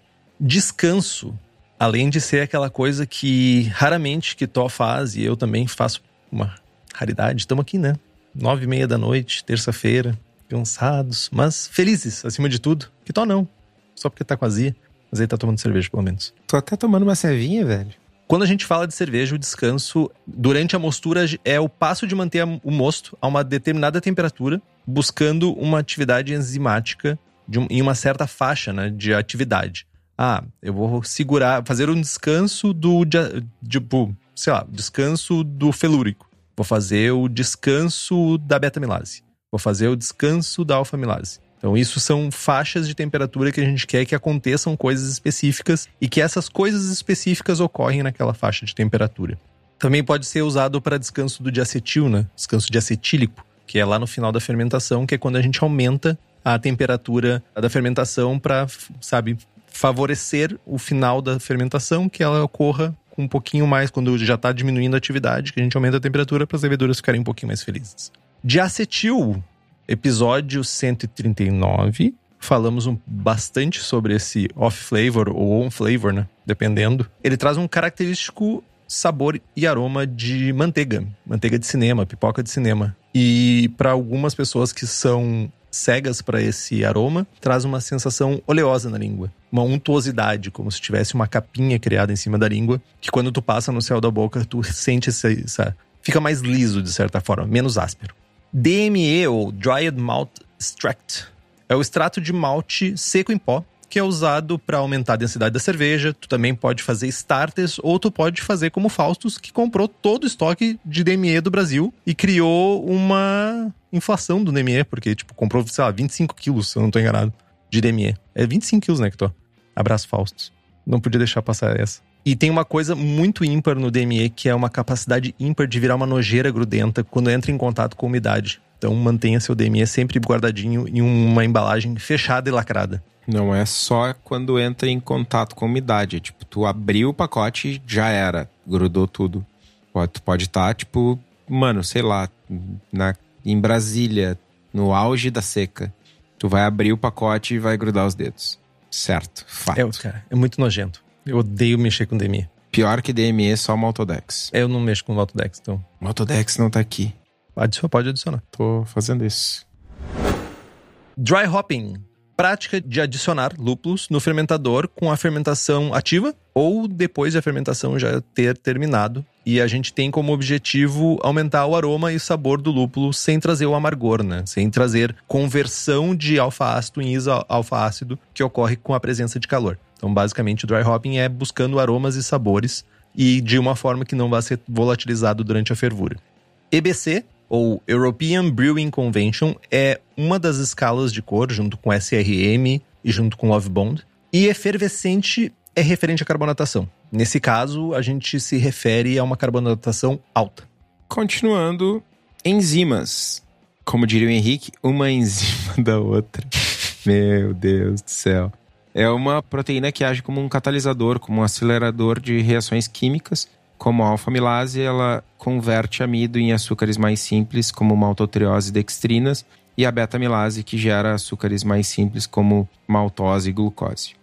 Descanso, além de ser aquela coisa que raramente que Tó faz, e eu também faço uma raridade, estamos aqui, né? Nove e meia da noite, terça-feira, cansados, mas felizes, acima de tudo. Que Tó não, só porque tá com azia. Mas aí tá tomando cerveja, pelo menos. Tô até tomando uma cevinha, velho. Quando a gente fala de cerveja, o descanso durante a mostura é o passo de manter o mosto a uma determinada temperatura, buscando uma atividade enzimática de um, em uma certa faixa né, de atividade. Ah, eu vou segurar, fazer um descanso do, tipo, sei lá, descanso do felúrico. Vou fazer o descanso da beta-milase. Vou fazer o descanso da alfa-milase. Então, isso são faixas de temperatura que a gente quer que aconteçam coisas específicas e que essas coisas específicas ocorrem naquela faixa de temperatura. Também pode ser usado para descanso do diacetil, né? Descanso de acetílico, que é lá no final da fermentação, que é quando a gente aumenta a temperatura da fermentação para, sabe, favorecer o final da fermentação, que ela ocorra com um pouquinho mais, quando já está diminuindo a atividade, que a gente aumenta a temperatura para as leveduras ficarem um pouquinho mais felizes. Diacetil episódio 139. Falamos um, bastante sobre esse off-flavor ou on-flavor, né? Dependendo. Ele traz um característico sabor e aroma de manteiga. Manteiga de cinema, pipoca de cinema. E para algumas pessoas que são cegas para esse aroma, traz uma sensação oleosa na língua. Uma untuosidade, como se tivesse uma capinha criada em cima da língua, que quando tu passa no céu da boca, tu sente essa, essa fica mais liso de certa forma, menos áspero. DME, ou Dried Malt Extract, é o extrato de malte seco em pó que é usado para aumentar a densidade da cerveja. Tu também pode fazer starters ou tu pode fazer como Faustus, que comprou todo o estoque de DME do Brasil e criou uma inflação do DME, porque, tipo, comprou, sei lá, 25 quilos, se eu não tô enganado, de DME. É 25 quilos, né, que tô. Abraço, Faustus. Não podia deixar passar essa. E tem uma coisa muito ímpar no DME, que é uma capacidade ímpar de virar uma nojeira grudenta quando entra em contato com umidade. Então mantenha seu DME sempre guardadinho em uma embalagem fechada e lacrada. Não é só quando entra em contato com umidade. É tipo, tu abriu o pacote já era. Grudou tudo. Pode, tu pode estar, tá, tipo, mano, sei lá, na, em Brasília, no auge da seca. Tu vai abrir o pacote e vai grudar os dedos. Certo, fato. É, cara, é muito nojento. Eu odeio mexer com DME. Pior que DME é só Maltodex. Eu não mexo com Maltodex, então. Maltodex não tá aqui. Adiciona, pode adicionar. Tô fazendo isso. Dry hopping. Prática de adicionar lúpulos no fermentador com a fermentação ativa ou depois de a fermentação já ter terminado. E a gente tem como objetivo aumentar o aroma e sabor do lúpulo sem trazer o amargor, né? Sem trazer conversão de alfa-ácido em iso-alfa-ácido que ocorre com a presença de calor. Então, basicamente, o dry hopping é buscando aromas e sabores e de uma forma que não vai ser volatilizado durante a fervura. EBC, ou European Brewing Convention, é uma das escalas de cor, junto com SRM e junto com Love Bond. E efervescente é referente à carbonatação. Nesse caso, a gente se refere a uma carbonatação alta. Continuando, enzimas. Como diria o Henrique, uma enzima *laughs* da outra. Meu Deus do céu. É uma proteína que age como um catalisador, como um acelerador de reações químicas. Como a alfa-milase, ela converte amido em açúcares mais simples, como maltotriose e dextrinas, e a beta-amilase, que gera açúcares mais simples como maltose e glucose.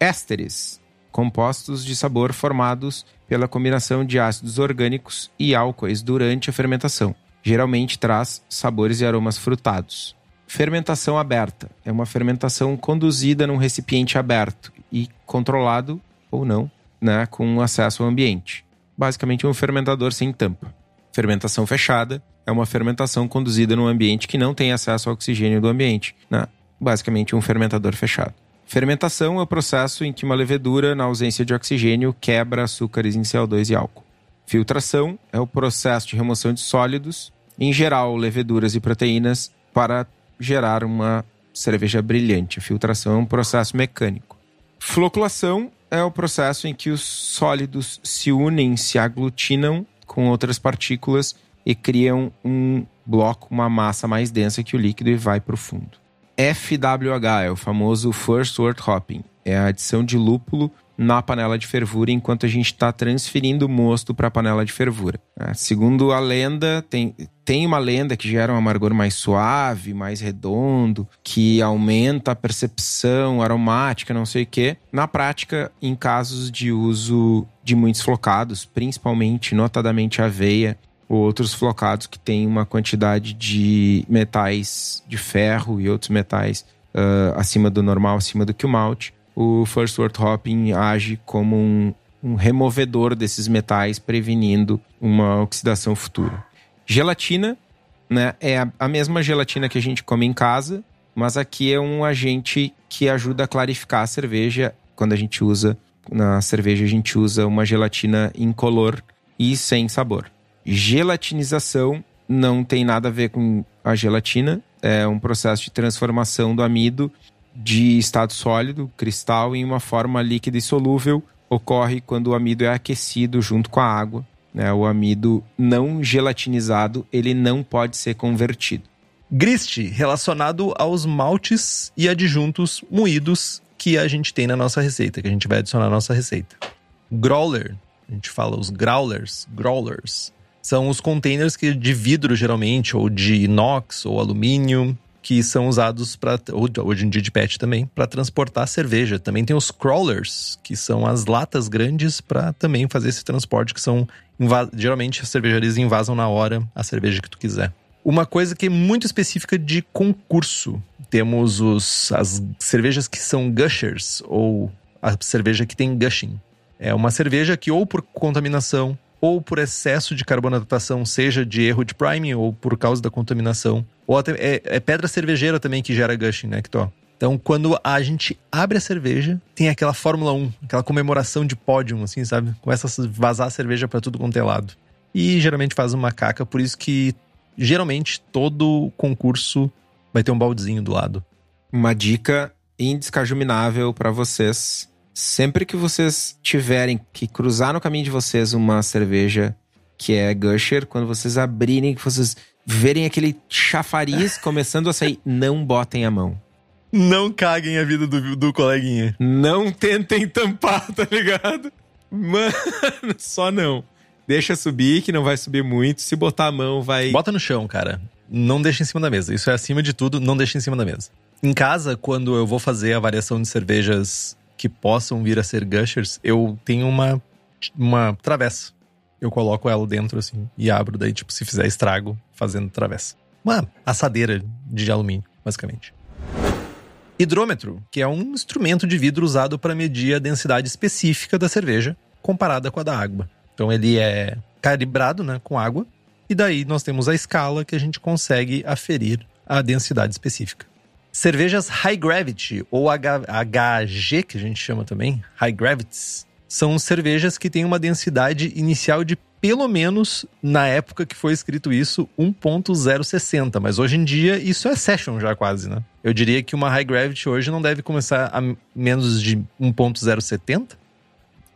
Ésteres, compostos de sabor formados pela combinação de ácidos orgânicos e álcoois durante a fermentação. Geralmente traz sabores e aromas frutados. Fermentação aberta é uma fermentação conduzida num recipiente aberto e controlado ou não, né, com acesso ao ambiente. Basicamente um fermentador sem tampa. Fermentação fechada é uma fermentação conduzida num ambiente que não tem acesso ao oxigênio do ambiente, né? basicamente um fermentador fechado. Fermentação é o processo em que uma levedura, na ausência de oxigênio, quebra açúcares em CO2 e álcool. Filtração é o processo de remoção de sólidos, em geral leveduras e proteínas, para gerar uma cerveja brilhante. A filtração é um processo mecânico. Floculação é o processo em que os sólidos se unem, se aglutinam com outras partículas e criam um bloco, uma massa mais densa que o líquido e vai para o fundo. FWH é o famoso First Wort Hopping. É a adição de lúpulo na panela de fervura enquanto a gente está transferindo o mosto para a panela de fervura. É, segundo a lenda, tem, tem uma lenda que gera um amargor mais suave, mais redondo, que aumenta a percepção aromática, não sei o quê. Na prática, em casos de uso de muitos flocados, principalmente, notadamente aveia, outros flocados que têm uma quantidade de metais de ferro e outros metais uh, acima do normal, acima do que o malte, o First Wort Hopping age como um, um removedor desses metais, prevenindo uma oxidação futura. Gelatina, né, é a, a mesma gelatina que a gente come em casa, mas aqui é um agente que ajuda a clarificar a cerveja. Quando a gente usa na cerveja, a gente usa uma gelatina incolor e sem sabor. Gelatinização não tem nada a ver com a gelatina, é um processo de transformação do amido de estado sólido, cristal, em uma forma líquida e solúvel. Ocorre quando o amido é aquecido junto com a água. Né? O amido não gelatinizado ele não pode ser convertido. Grist, relacionado aos maltes e adjuntos moídos que a gente tem na nossa receita, que a gente vai adicionar na nossa receita. Growler, a gente fala os growlers, growlers, são os containers que, de vidro, geralmente, ou de inox ou alumínio, que são usados para hoje em dia de PET também para transportar cerveja. Também tem os crawlers, que são as latas grandes para também fazer esse transporte que são geralmente as cervejarias invasam na hora a cerveja que tu quiser. Uma coisa que é muito específica de concurso. Temos os, as cervejas que são gushers ou a cerveja que tem gushing. É uma cerveja que ou por contaminação ou por excesso de carbonatação, seja de erro de priming ou por causa da contaminação. Ou até é, é pedra cervejeira também que gera gushing, né, Kitó? Então, quando a gente abre a cerveja, tem aquela Fórmula 1, aquela comemoração de pódio, assim, sabe? Começa a vazar a cerveja para tudo quanto é lado. E geralmente faz uma caca, por isso que geralmente todo concurso vai ter um baldezinho do lado. Uma dica indescajuminável para vocês sempre que vocês tiverem que cruzar no caminho de vocês uma cerveja que é Gusher, quando vocês abrirem, que vocês verem aquele chafariz *laughs* começando a sair, não botem a mão. Não caguem a vida do, do coleguinha. Não tentem tampar, tá ligado? Mano, *laughs* só não. Deixa subir, que não vai subir muito. Se botar a mão, vai. Bota no chão, cara. Não deixa em cima da mesa. Isso é acima de tudo, não deixa em cima da mesa. Em casa, quando eu vou fazer a variação de cervejas que possam vir a ser gushers, eu tenho uma, uma travessa. Eu coloco ela dentro assim e abro, daí, tipo, se fizer estrago, fazendo travessa. Uma assadeira de alumínio, basicamente. Hidrômetro, que é um instrumento de vidro usado para medir a densidade específica da cerveja comparada com a da água. Então ele é calibrado né, com água, e daí nós temos a escala que a gente consegue aferir a densidade específica. Cervejas High Gravity, ou HG, que a gente chama também, High Gravities, são cervejas que têm uma densidade inicial de pelo menos, na época que foi escrito isso, 1.060. Mas hoje em dia isso é session já quase, né? Eu diria que uma High Gravity hoje não deve começar a menos de 1.070?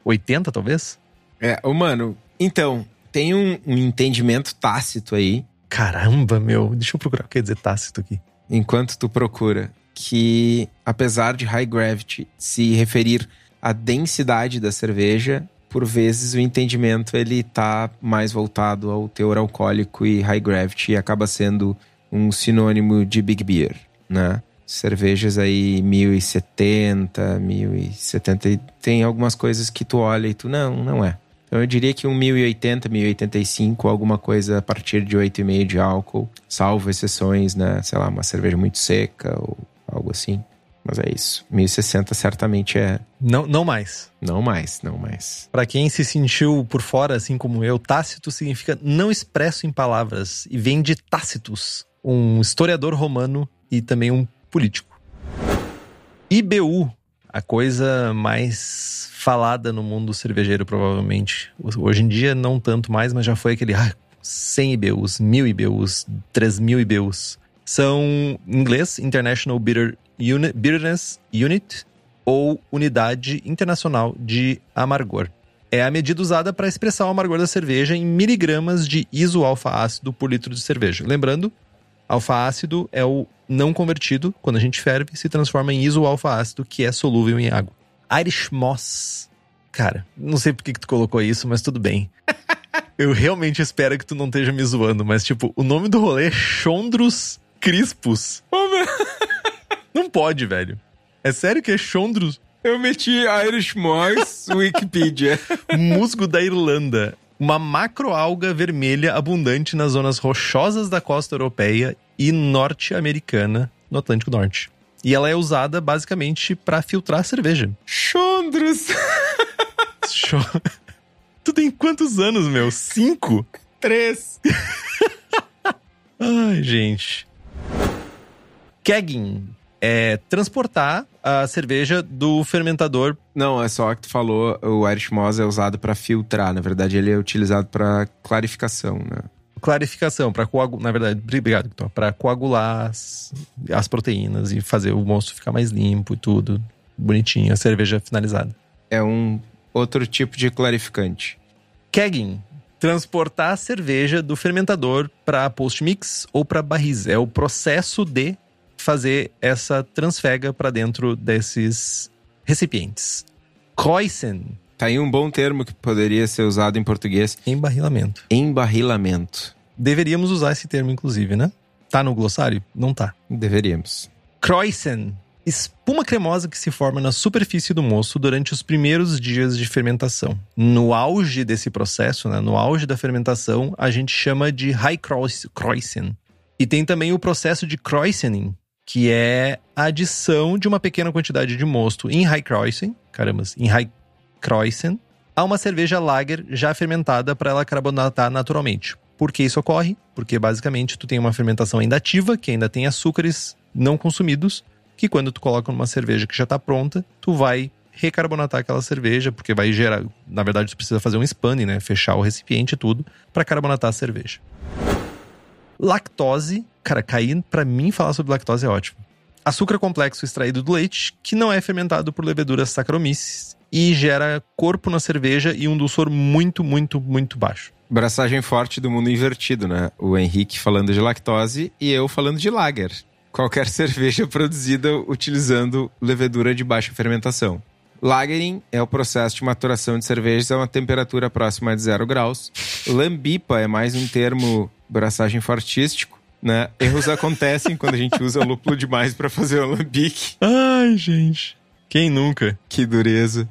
80, talvez? É, mano, então, tem um, um entendimento tácito aí. Caramba, meu. Deixa eu procurar o que quer dizer tácito aqui enquanto tu procura, que apesar de high gravity se referir à densidade da cerveja, por vezes o entendimento ele tá mais voltado ao teor alcoólico e high gravity acaba sendo um sinônimo de Big Beer, né? Cervejas aí 1070, 1070 e tem algumas coisas que tu olha e tu não, não é. Então eu diria que um 1080, 1085, alguma coisa a partir de 8,5 de álcool, salvo exceções, né? Sei lá, uma cerveja muito seca ou algo assim. Mas é isso. 1060 certamente é. Não, não mais. Não mais, não mais. Para quem se sentiu por fora, assim como eu, tácito significa não expresso em palavras e vem de Tácitus, um historiador romano e também um político. IBU, a coisa mais falada no mundo cervejeiro, provavelmente. Hoje em dia, não tanto mais, mas já foi aquele ah, 100 IBUs, 1000 IBUs, 3000 IBUs. São, em inglês, International Bitter Unit, Bitterness Unit ou Unidade Internacional de Amargor. É a medida usada para expressar o amargor da cerveja em miligramas de isoalfa-ácido por litro de cerveja. Lembrando, alfa-ácido é o não convertido, quando a gente ferve, se transforma em isoalfa-ácido, que é solúvel em água. Irish Moss. Cara, não sei por que, que tu colocou isso, mas tudo bem. *laughs* Eu realmente espero que tu não esteja me zoando, mas tipo, o nome do rolê é Chondrus Crispus. Oh, meu... Não pode, velho. É sério que é Chondrus? Eu meti Irish Moss Wikipedia. *laughs* Musgo da Irlanda. Uma macroalga vermelha abundante nas zonas rochosas da costa europeia e norte-americana no Atlântico Norte. E ela é usada basicamente para filtrar cerveja. Chondros! Cho... *laughs* Tu tem quantos anos, meu? Cinco? Três. *laughs* Ai, gente. Kegging é transportar a cerveja do fermentador. Não, é só que tu falou, o Irish Moss é usado para filtrar. Na verdade, ele é utilizado para clarificação, né? Clarificação, para coagular. Na verdade, obrigado, então. Para coagular as, as proteínas e fazer o moço ficar mais limpo e tudo. Bonitinho, a cerveja finalizada. É um outro tipo de clarificante. Kegging. Transportar a cerveja do fermentador para post-mix ou para barris. É o processo de fazer essa transfega para dentro desses recipientes. Kreuzen. Tá aí um bom termo que poderia ser usado em português. Embarrilamento. Embarrilamento. Deveríamos usar esse termo, inclusive, né? Tá no glossário? Não tá. Deveríamos. Kreuzen. Espuma cremosa que se forma na superfície do moço durante os primeiros dias de fermentação. No auge desse processo, né, no auge da fermentação, a gente chama de High Kreuzen. E tem também o processo de Kreuzening, que é a adição de uma pequena quantidade de mosto em High Kreuzen, caramba, em High Kreuzen, a uma cerveja lager já fermentada para ela carbonatar naturalmente. Por que isso ocorre? Porque basicamente tu tem uma fermentação ainda ativa, que ainda tem açúcares não consumidos, que quando tu coloca numa cerveja que já está pronta, tu vai recarbonatar aquela cerveja, porque vai gerar, na verdade tu precisa fazer um spanning, né, fechar o recipiente e tudo para carbonatar a cerveja. Lactose, cara, cair para mim falar sobre lactose é ótimo. Açúcar complexo extraído do leite, que não é fermentado por leveduras Saccharomyces e gera corpo na cerveja e um dulçor muito, muito, muito baixo. Braçagem forte do mundo invertido, né? O Henrique falando de lactose e eu falando de lager. Qualquer *laughs* cerveja produzida utilizando levedura de baixa fermentação. Lagering é o processo de maturação de cervejas a uma temperatura próxima de zero graus. Lambipa é mais um termo braçagem fortístico, né? Erros acontecem quando a gente usa lúpulo demais para fazer o alambique. Ai, gente. Quem nunca? Que dureza.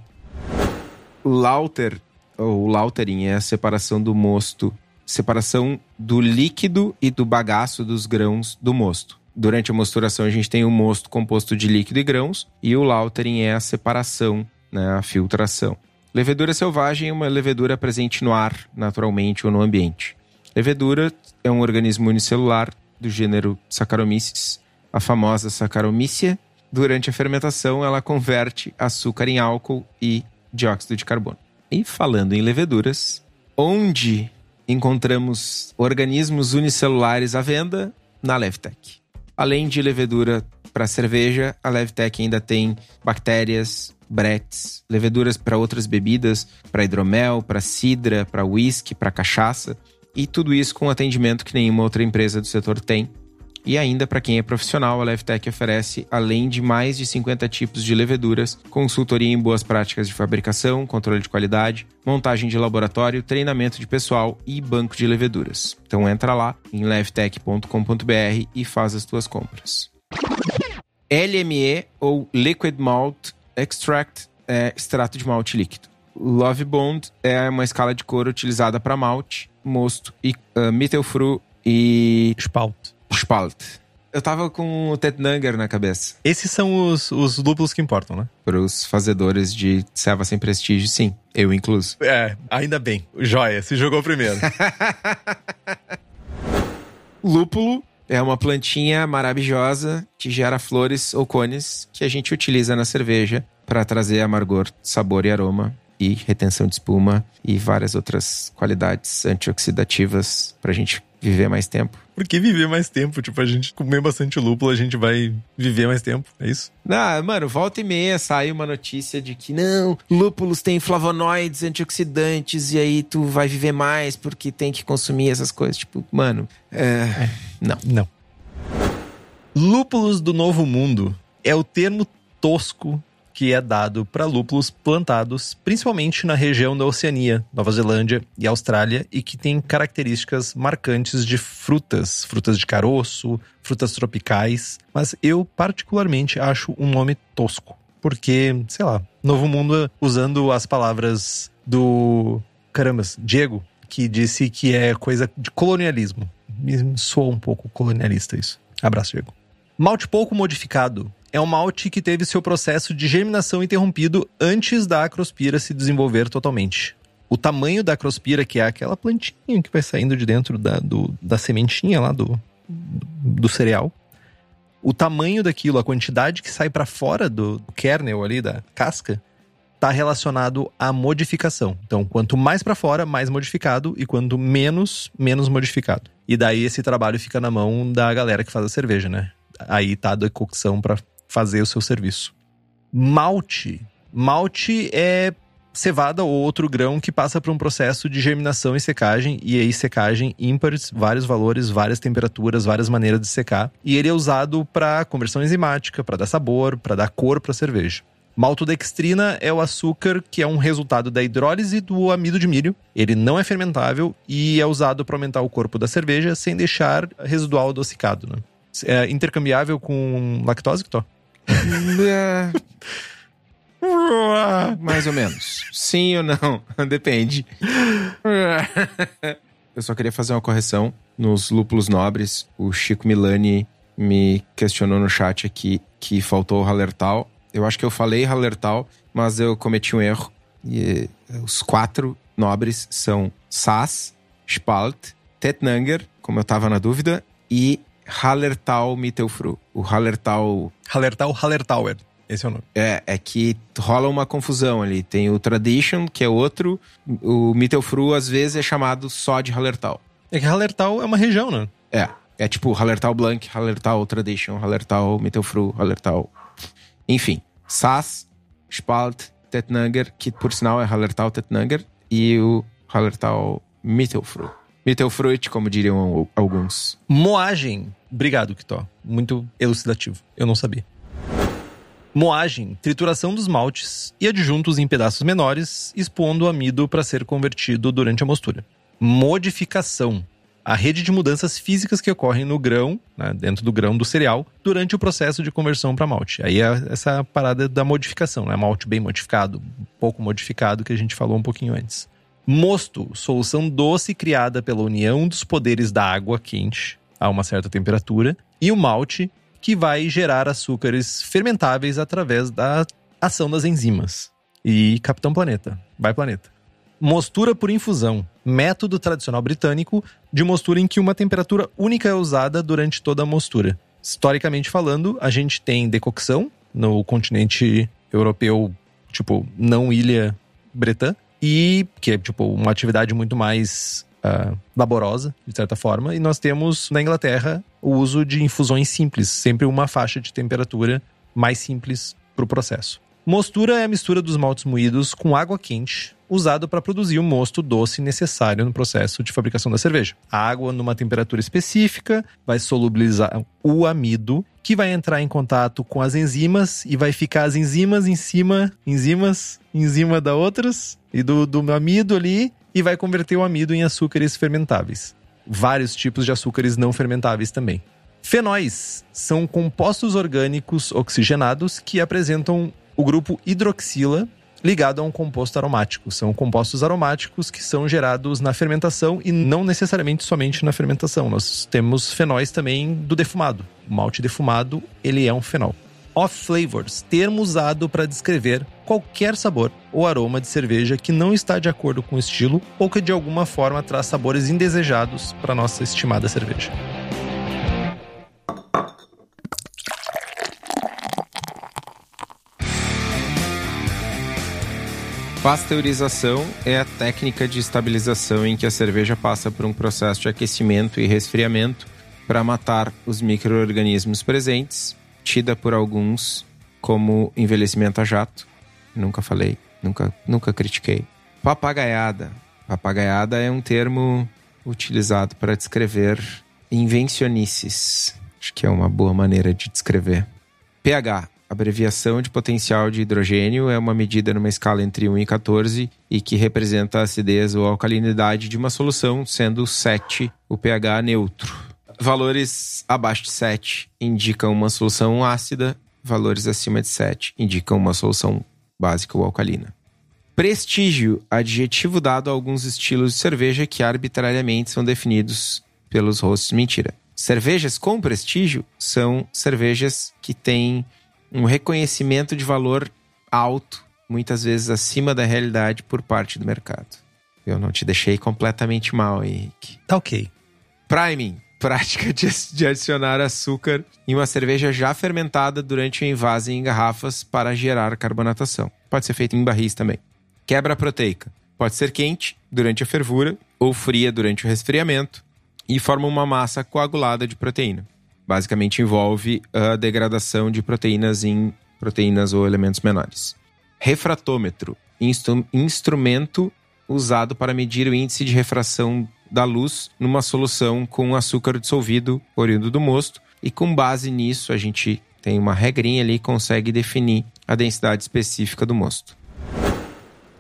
Lauter, ou lautering, é a separação do mosto. Separação do líquido e do bagaço dos grãos do mosto. Durante a mosturação, a gente tem o mosto composto de líquido e grãos, e o lautering é a separação, né, a filtração. Levedura selvagem é uma levedura presente no ar, naturalmente, ou no ambiente. Levedura é um organismo unicelular do gênero Saccharomyces, a famosa Saccharomycia. Durante a fermentação, ela converte açúcar em álcool e dióxido de carbono. E falando em leveduras, onde encontramos organismos unicelulares à venda? Na Levtech. Além de levedura para cerveja, a Levtech ainda tem bactérias, bretes, leveduras para outras bebidas, para hidromel, para cidra, para whisky, para cachaça. E tudo isso com atendimento que nenhuma outra empresa do setor tem. E ainda, para quem é profissional, a Levtech oferece, além de mais de 50 tipos de leveduras, consultoria em boas práticas de fabricação, controle de qualidade, montagem de laboratório, treinamento de pessoal e banco de leveduras. Então entra lá em levtech.com.br e faz as tuas compras. LME ou Liquid Malt Extract é extrato de malte líquido. Love Bond é uma escala de cor utilizada para malte, mosto e uh, Mittelfru e Spalt. Spalt. Eu tava com o Tetnanger na cabeça. Esses são os, os lúpulos que importam, né? Para os fazedores de serva sem prestígio, sim. Eu incluso. É, ainda bem. Joia, se jogou primeiro. *laughs* Lúpulo é uma plantinha maravilhosa que gera flores ou cones que a gente utiliza na cerveja para trazer amargor, sabor e aroma e retenção de espuma e várias outras qualidades antioxidativas para a gente viver mais tempo. Por que viver mais tempo? Tipo, a gente comer bastante lúpulo, a gente vai viver mais tempo, é isso? Ah, mano, volta e meia sai uma notícia de que não, lúpulos têm flavonoides, antioxidantes, e aí tu vai viver mais porque tem que consumir essas coisas. Tipo, mano, é... não. Não. Lúpulos do Novo Mundo é o termo tosco que é dado para lúpulos plantados principalmente na região da Oceania, Nova Zelândia e Austrália e que tem características marcantes de frutas, frutas de caroço, frutas tropicais, mas eu particularmente acho um nome tosco, porque, sei lá, Novo Mundo usando as palavras do caramba, Diego, que disse que é coisa de colonialismo. Me soa um pouco colonialista isso. Abraço, Diego. Malte pouco modificado é um malte que teve seu processo de germinação interrompido antes da acrospira se desenvolver totalmente. O tamanho da acrospira, que é aquela plantinha que vai saindo de dentro da, do, da sementinha lá do, do cereal, o tamanho daquilo, a quantidade que sai para fora do, do kernel ali, da casca, está relacionado à modificação. Então, quanto mais para fora, mais modificado, e quanto menos, menos modificado. E daí esse trabalho fica na mão da galera que faz a cerveja, né? Aí tá a decocção para fazer o seu serviço. Malte. Malte é cevada ou outro grão que passa por um processo de germinação e secagem, e aí secagem ímpares, vários valores, várias temperaturas, várias maneiras de secar. E ele é usado para conversão enzimática, para dar sabor, para dar cor para cerveja. Maltodextrina é o açúcar que é um resultado da hidrólise do amido de milho. Ele não é fermentável e é usado para aumentar o corpo da cerveja sem deixar residual adocicado. Né? É intercambiável com lactose, Tó? Mais ou menos. Sim ou não? *laughs* Depende. Eu só queria fazer uma correção nos lúpulos nobres. O Chico Milani me questionou no chat aqui que faltou o Hallertal. Eu acho que eu falei Hallertal, mas eu cometi um erro. E eh, os quatro nobres são Sass, Spalt, Tetnanger, como eu tava na dúvida, e Hallertau Mittelfru. O Hallertau. Hallertau Hallertauer. Esse é o nome. É, é que rola uma confusão ali. Tem o Tradition, que é outro. O Mittelfru, às vezes, é chamado só de Hallertau. É que Hallertau é uma região, né? É. É tipo Hallertau Blanc, Hallertau Tradition, Hallertau Mittelfru, Hallertau. Enfim. Sass, Spalt, Tetnanger, que por sinal é Hallertau Tetnanger, e o Hallertau Mittelfru. Mittelfruit, como diriam alguns. Moagem. Obrigado, Kitó. Muito elucidativo. Eu não sabia. Moagem, trituração dos maltes e adjuntos em pedaços menores, expondo o amido para ser convertido durante a mostura. Modificação, a rede de mudanças físicas que ocorrem no grão, né, dentro do grão do cereal, durante o processo de conversão para malte. Aí é essa parada da modificação, né? Malte bem modificado, pouco modificado, que a gente falou um pouquinho antes. Mosto, solução doce criada pela união dos poderes da água quente a uma certa temperatura, e o malte, que vai gerar açúcares fermentáveis através da ação das enzimas. E Capitão Planeta, vai planeta. Mostura por infusão, método tradicional britânico de mostura em que uma temperatura única é usada durante toda a mostura. Historicamente falando, a gente tem decocção no continente europeu, tipo, não ilha bretã, e que é tipo uma atividade muito mais uh, laborosa, de certa forma. E nós temos na Inglaterra o uso de infusões simples, sempre uma faixa de temperatura mais simples para o processo. Mostura é a mistura dos maltes moídos com água quente, usado para produzir o mosto doce necessário no processo de fabricação da cerveja. A água, numa temperatura específica, vai solubilizar o amido, que vai entrar em contato com as enzimas e vai ficar as enzimas em cima, enzimas em cima da outras e do, do amido ali e vai converter o amido em açúcares fermentáveis. Vários tipos de açúcares não fermentáveis também. Fenóis são compostos orgânicos oxigenados que apresentam o grupo hidroxila ligado a um composto aromático. São compostos aromáticos que são gerados na fermentação e não necessariamente somente na fermentação. Nós temos fenóis também do defumado. O malte defumado, ele é um fenol. Off flavors, termo usado para descrever qualquer sabor ou aroma de cerveja que não está de acordo com o estilo ou que de alguma forma traz sabores indesejados para nossa estimada cerveja. Pasteurização é a técnica de estabilização em que a cerveja passa por um processo de aquecimento e resfriamento para matar os micro-organismos presentes, tida por alguns como envelhecimento a jato. Nunca falei, nunca, nunca critiquei. Papagaiada. Papagaiada é um termo utilizado para descrever invencionices. Acho que é uma boa maneira de descrever. pH abreviação de potencial de hidrogênio é uma medida numa escala entre 1 e 14 e que representa a acidez ou alcalinidade de uma solução, sendo 7 o pH neutro. Valores abaixo de 7 indicam uma solução ácida, valores acima de 7 indicam uma solução básica ou alcalina. Prestígio, adjetivo dado a alguns estilos de cerveja que arbitrariamente são definidos pelos rostos. Mentira. Cervejas com prestígio são cervejas que têm um reconhecimento de valor alto, muitas vezes acima da realidade por parte do mercado. Eu não te deixei completamente mal, Henrique. Tá ok. Priming, prática de, de adicionar açúcar em uma cerveja já fermentada durante o envase em garrafas para gerar carbonatação. Pode ser feito em barris também. Quebra proteica. Pode ser quente durante a fervura ou fria durante o resfriamento e forma uma massa coagulada de proteína basicamente envolve a degradação de proteínas em proteínas ou elementos menores. Refratômetro, instru instrumento usado para medir o índice de refração da luz numa solução com açúcar dissolvido oriundo do mosto e com base nisso a gente tem uma regrinha ali e consegue definir a densidade específica do mosto.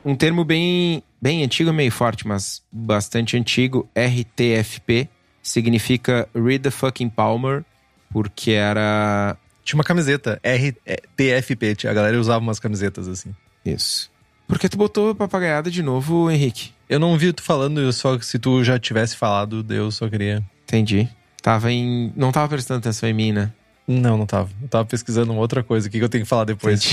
Um termo bem, bem antigo, meio forte, mas bastante antigo, RTFP, significa Read the Fucking Palmer, porque era. Tinha uma camiseta, RTFP, a galera usava umas camisetas assim. Isso. Por que tu botou papagaiada de novo, Henrique? Eu não vi tu falando, só que se tu já tivesse falado, eu só queria. Entendi. Tava em. Não tava prestando atenção em mim, né? Não, não tava. Eu tava pesquisando uma outra coisa. O que, que eu tenho que falar depois? *laughs*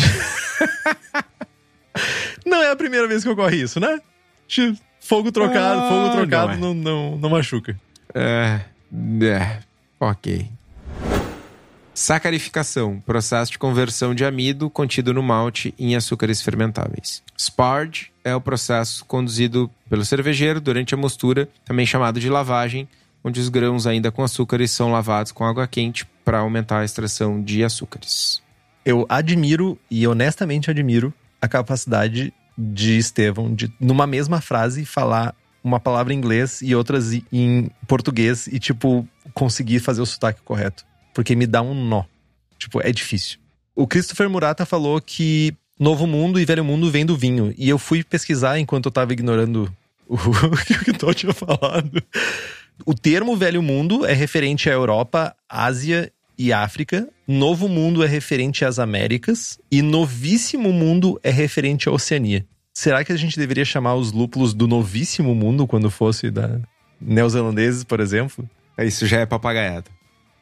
não é a primeira vez que ocorre isso, né? Fogo trocado, ah, fogo trocado não, é. não, não, não machuca. É. É. Ok. Sacarificação, processo de conversão de amido contido no malte em açúcares fermentáveis. Sparge é o processo conduzido pelo cervejeiro durante a mostura, também chamado de lavagem, onde os grãos ainda com açúcares são lavados com água quente para aumentar a extração de açúcares. Eu admiro e honestamente admiro a capacidade de Estevão de, numa mesma frase, falar uma palavra em inglês e outras em português e, tipo, conseguir fazer o sotaque correto porque me dá um nó. Tipo, é difícil. O Christopher Murata falou que Novo Mundo e Velho Mundo vem do vinho. E eu fui pesquisar enquanto eu tava ignorando o *laughs* que o Tó tinha falado. O termo Velho Mundo é referente à Europa, Ásia e África. Novo Mundo é referente às Américas. E Novíssimo Mundo é referente à Oceania. Será que a gente deveria chamar os lúpulos do Novíssimo Mundo quando fosse da neozelandeses, por exemplo? Isso já é papagaiado.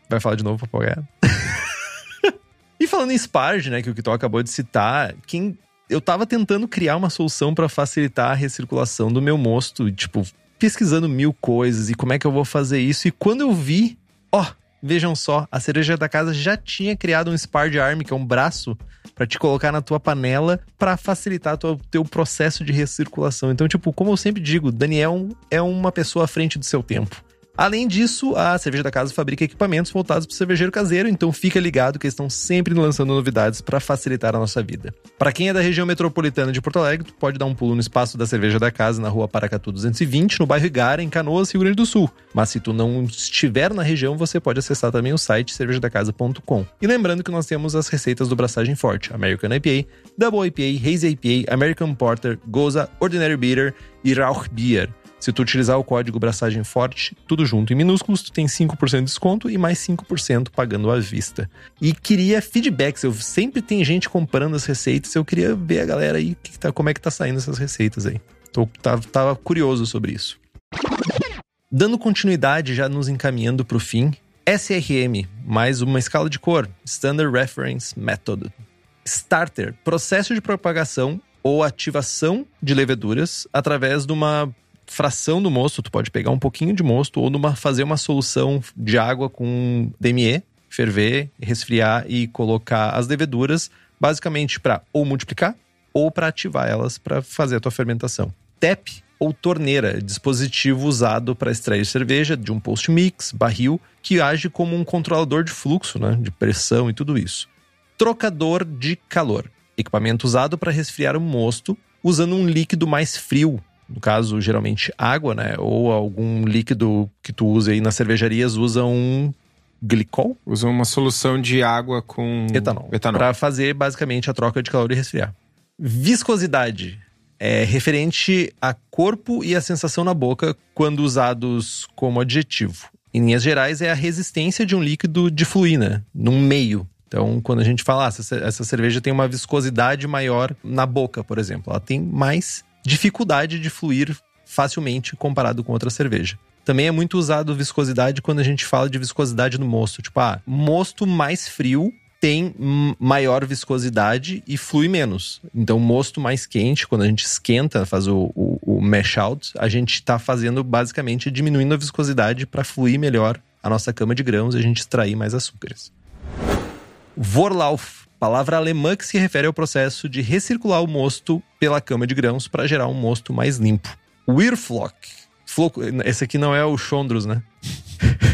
Vai falar de novo papagaio. *laughs* e falando em Sparge, né, que o Kitó acabou de citar, quem eu tava tentando criar uma solução para facilitar a recirculação do meu mosto, tipo, pesquisando mil coisas e como é que eu vou fazer isso. E quando eu vi, ó, vejam só, a cereja da casa já tinha criado um Sparge Arm, que é um braço para te colocar na tua panela para facilitar o teu processo de recirculação. Então, tipo, como eu sempre digo, Daniel é uma pessoa à frente do seu tempo. Além disso, a Cerveja da Casa fabrica equipamentos voltados para o cervejeiro caseiro, então fica ligado que eles estão sempre lançando novidades para facilitar a nossa vida. Para quem é da região metropolitana de Porto Alegre, pode dar um pulo no espaço da Cerveja da Casa na rua Paracatu 220, no bairro Igara, em Canoas, Rio Grande do Sul. Mas se tu não estiver na região, você pode acessar também o site cervejadacasa.com. E lembrando que nós temos as receitas do Braçagem Forte, American IPA, Double IPA, Hazy IPA, American Porter, Goza, Ordinary Bitter e Rauch Beer. Se tu utilizar o código Braçagem Forte, tudo junto em minúsculos, tu tem 5% de desconto e mais 5% pagando à vista. E queria feedbacks, eu sempre tem gente comprando as receitas, eu queria ver a galera aí que tá, como é que tá saindo essas receitas aí. Tô, tava, tava curioso sobre isso. Dando continuidade, já nos encaminhando para o fim, SRM, mais uma escala de cor, Standard Reference Method. Starter, processo de propagação ou ativação de leveduras através de uma fração do mosto, tu pode pegar um pouquinho de mosto ou numa, fazer uma solução de água com DME, ferver, resfriar e colocar as leveduras, basicamente para ou multiplicar ou para ativar elas para fazer a tua fermentação. TEP ou torneira, dispositivo usado para extrair cerveja de um post mix, barril, que age como um controlador de fluxo, né, de pressão e tudo isso. Trocador de calor, equipamento usado para resfriar o mosto usando um líquido mais frio, no caso, geralmente água, né? Ou algum líquido que tu usa aí nas cervejarias usa um glicol? Usa uma solução de água com etanol. etanol. Para fazer basicamente a troca de calor e resfriar. Viscosidade é referente a corpo e a sensação na boca quando usados como adjetivo. Em linhas gerais, é a resistência de um líquido de fluir, num meio. Então, quando a gente fala, ah, essa cerveja tem uma viscosidade maior na boca, por exemplo, ela tem mais dificuldade de fluir facilmente comparado com outra cerveja. Também é muito usado viscosidade quando a gente fala de viscosidade no mosto. Tipo, ah, mosto mais frio tem maior viscosidade e flui menos. Então, mosto mais quente, quando a gente esquenta, faz o, o, o mash out, a gente está fazendo basicamente diminuindo a viscosidade para fluir melhor a nossa cama de grãos e a gente extrair mais açúcares. Vorlauf palavra alemã que se refere ao processo de recircular o mosto pela cama de grãos para gerar um mosto mais limpo. Wirflock. Esse aqui não é o Chondros, né?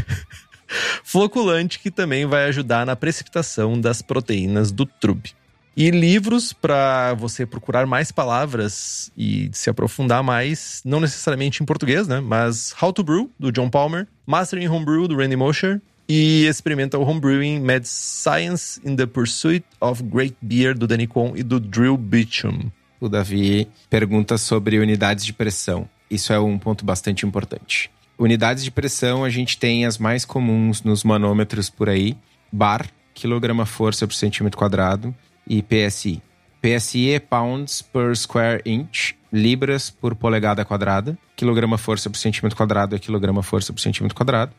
*laughs* Floculante que também vai ajudar na precipitação das proteínas do trub. E livros para você procurar mais palavras e se aprofundar mais, não necessariamente em português, né? Mas How to Brew, do John Palmer, Mastering Homebrew, do Randy Mosher, e Experimental Homebrewing Mad Science in the Pursuit of Great Beer, do Danny e do Drill Beecham. O Davi pergunta sobre unidades de pressão. Isso é um ponto bastante importante. Unidades de pressão, a gente tem as mais comuns nos manômetros por aí: bar, quilograma força por centímetro quadrado, e PSI. PSI é pounds per square inch, libras por polegada quadrada, quilograma força por centímetro quadrado é quilograma força por centímetro quadrado,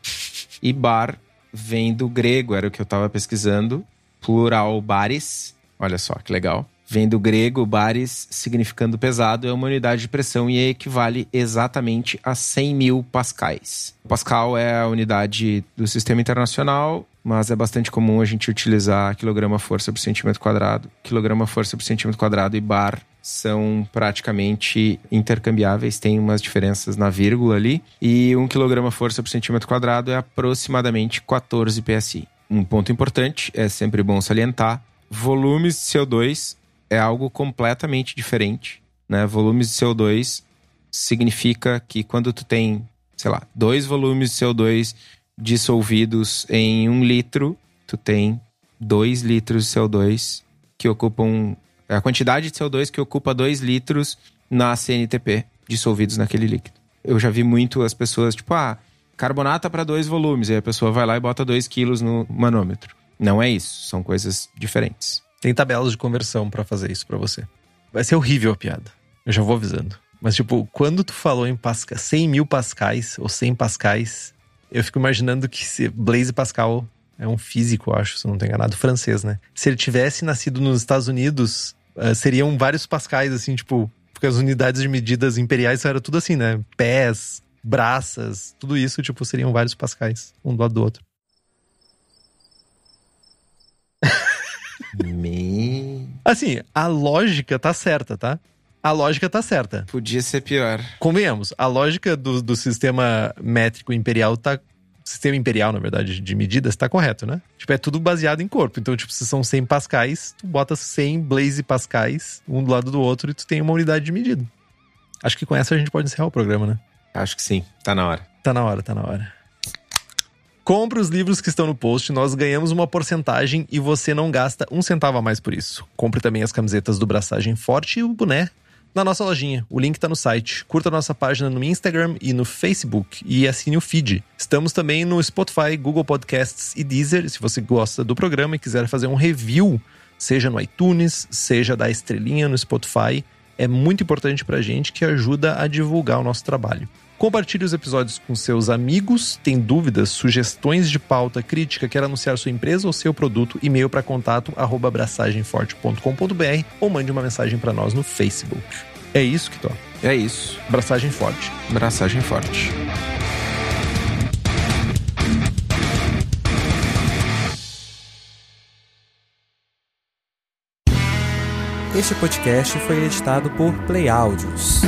e bar vem do grego, era o que eu estava pesquisando, plural baris, olha só que legal. Vem do grego, baris significando pesado, é uma unidade de pressão e equivale exatamente a 100 mil pascais. O pascal é a unidade do sistema internacional, mas é bastante comum a gente utilizar quilograma força por centímetro quadrado, quilograma força por centímetro quadrado e bar são praticamente intercambiáveis, tem umas diferenças na vírgula ali. E 1 kg força por centímetro quadrado é aproximadamente 14 psi. Um ponto importante, é sempre bom salientar, volumes de CO2 é algo completamente diferente. Né? Volumes de CO2 significa que quando tu tem, sei lá, dois volumes de CO2 dissolvidos em um litro, tu tem dois litros de CO2 que ocupam a quantidade de CO2 que ocupa 2 litros na CNTP dissolvidos naquele líquido. Eu já vi muito as pessoas, tipo, ah, carbonata para dois volumes. E a pessoa vai lá e bota 2 quilos no manômetro. Não é isso, são coisas diferentes. Tem tabelas de conversão para fazer isso para você. Vai ser horrível a piada. Eu já vou avisando. Mas, tipo, quando tu falou em Pascal, 100 mil pascais ou 100 pascais, eu fico imaginando que se Blaise Pascal é um físico, acho, se não tenho enganado, francês, né? Se ele tivesse nascido nos Estados Unidos, uh, seriam vários pascais, assim, tipo, porque as unidades de medidas imperiais eram tudo assim, né? Pés, braças, tudo isso, tipo, seriam vários pascais, um do lado do outro. *laughs* Me... Assim, a lógica tá certa, tá? A lógica tá certa. Podia ser pior. Convenhamos, a lógica do, do sistema métrico imperial tá. Sistema imperial, na verdade, de medidas, tá correto, né? Tipo, é tudo baseado em corpo. Então, tipo, se são 100 pascais, tu bota 100 blaze pascais, um do lado do outro, e tu tem uma unidade de medida. Acho que com essa a gente pode encerrar o programa, né? Acho que sim. Tá na hora. Tá na hora, tá na hora. Compre os livros que estão no post, nós ganhamos uma porcentagem e você não gasta um centavo a mais por isso. Compre também as camisetas do Braçagem Forte e o boné na nossa lojinha. O link tá no site. Curta a nossa página no Instagram e no Facebook e assine o feed. Estamos também no Spotify, Google Podcasts e Deezer. Se você gosta do programa e quiser fazer um review, seja no iTunes, seja da estrelinha no Spotify, é muito importante pra gente que ajuda a divulgar o nosso trabalho. Compartilhe os episódios com seus amigos. Tem dúvidas, sugestões de pauta, crítica, quer anunciar sua empresa ou seu produto? E-mail para contato arroba abraçagemforte.com.br ou mande uma mensagem para nós no Facebook. É isso que tô. É isso. Abraçagem forte. Braçagem forte. Este podcast foi editado por Play Áudios.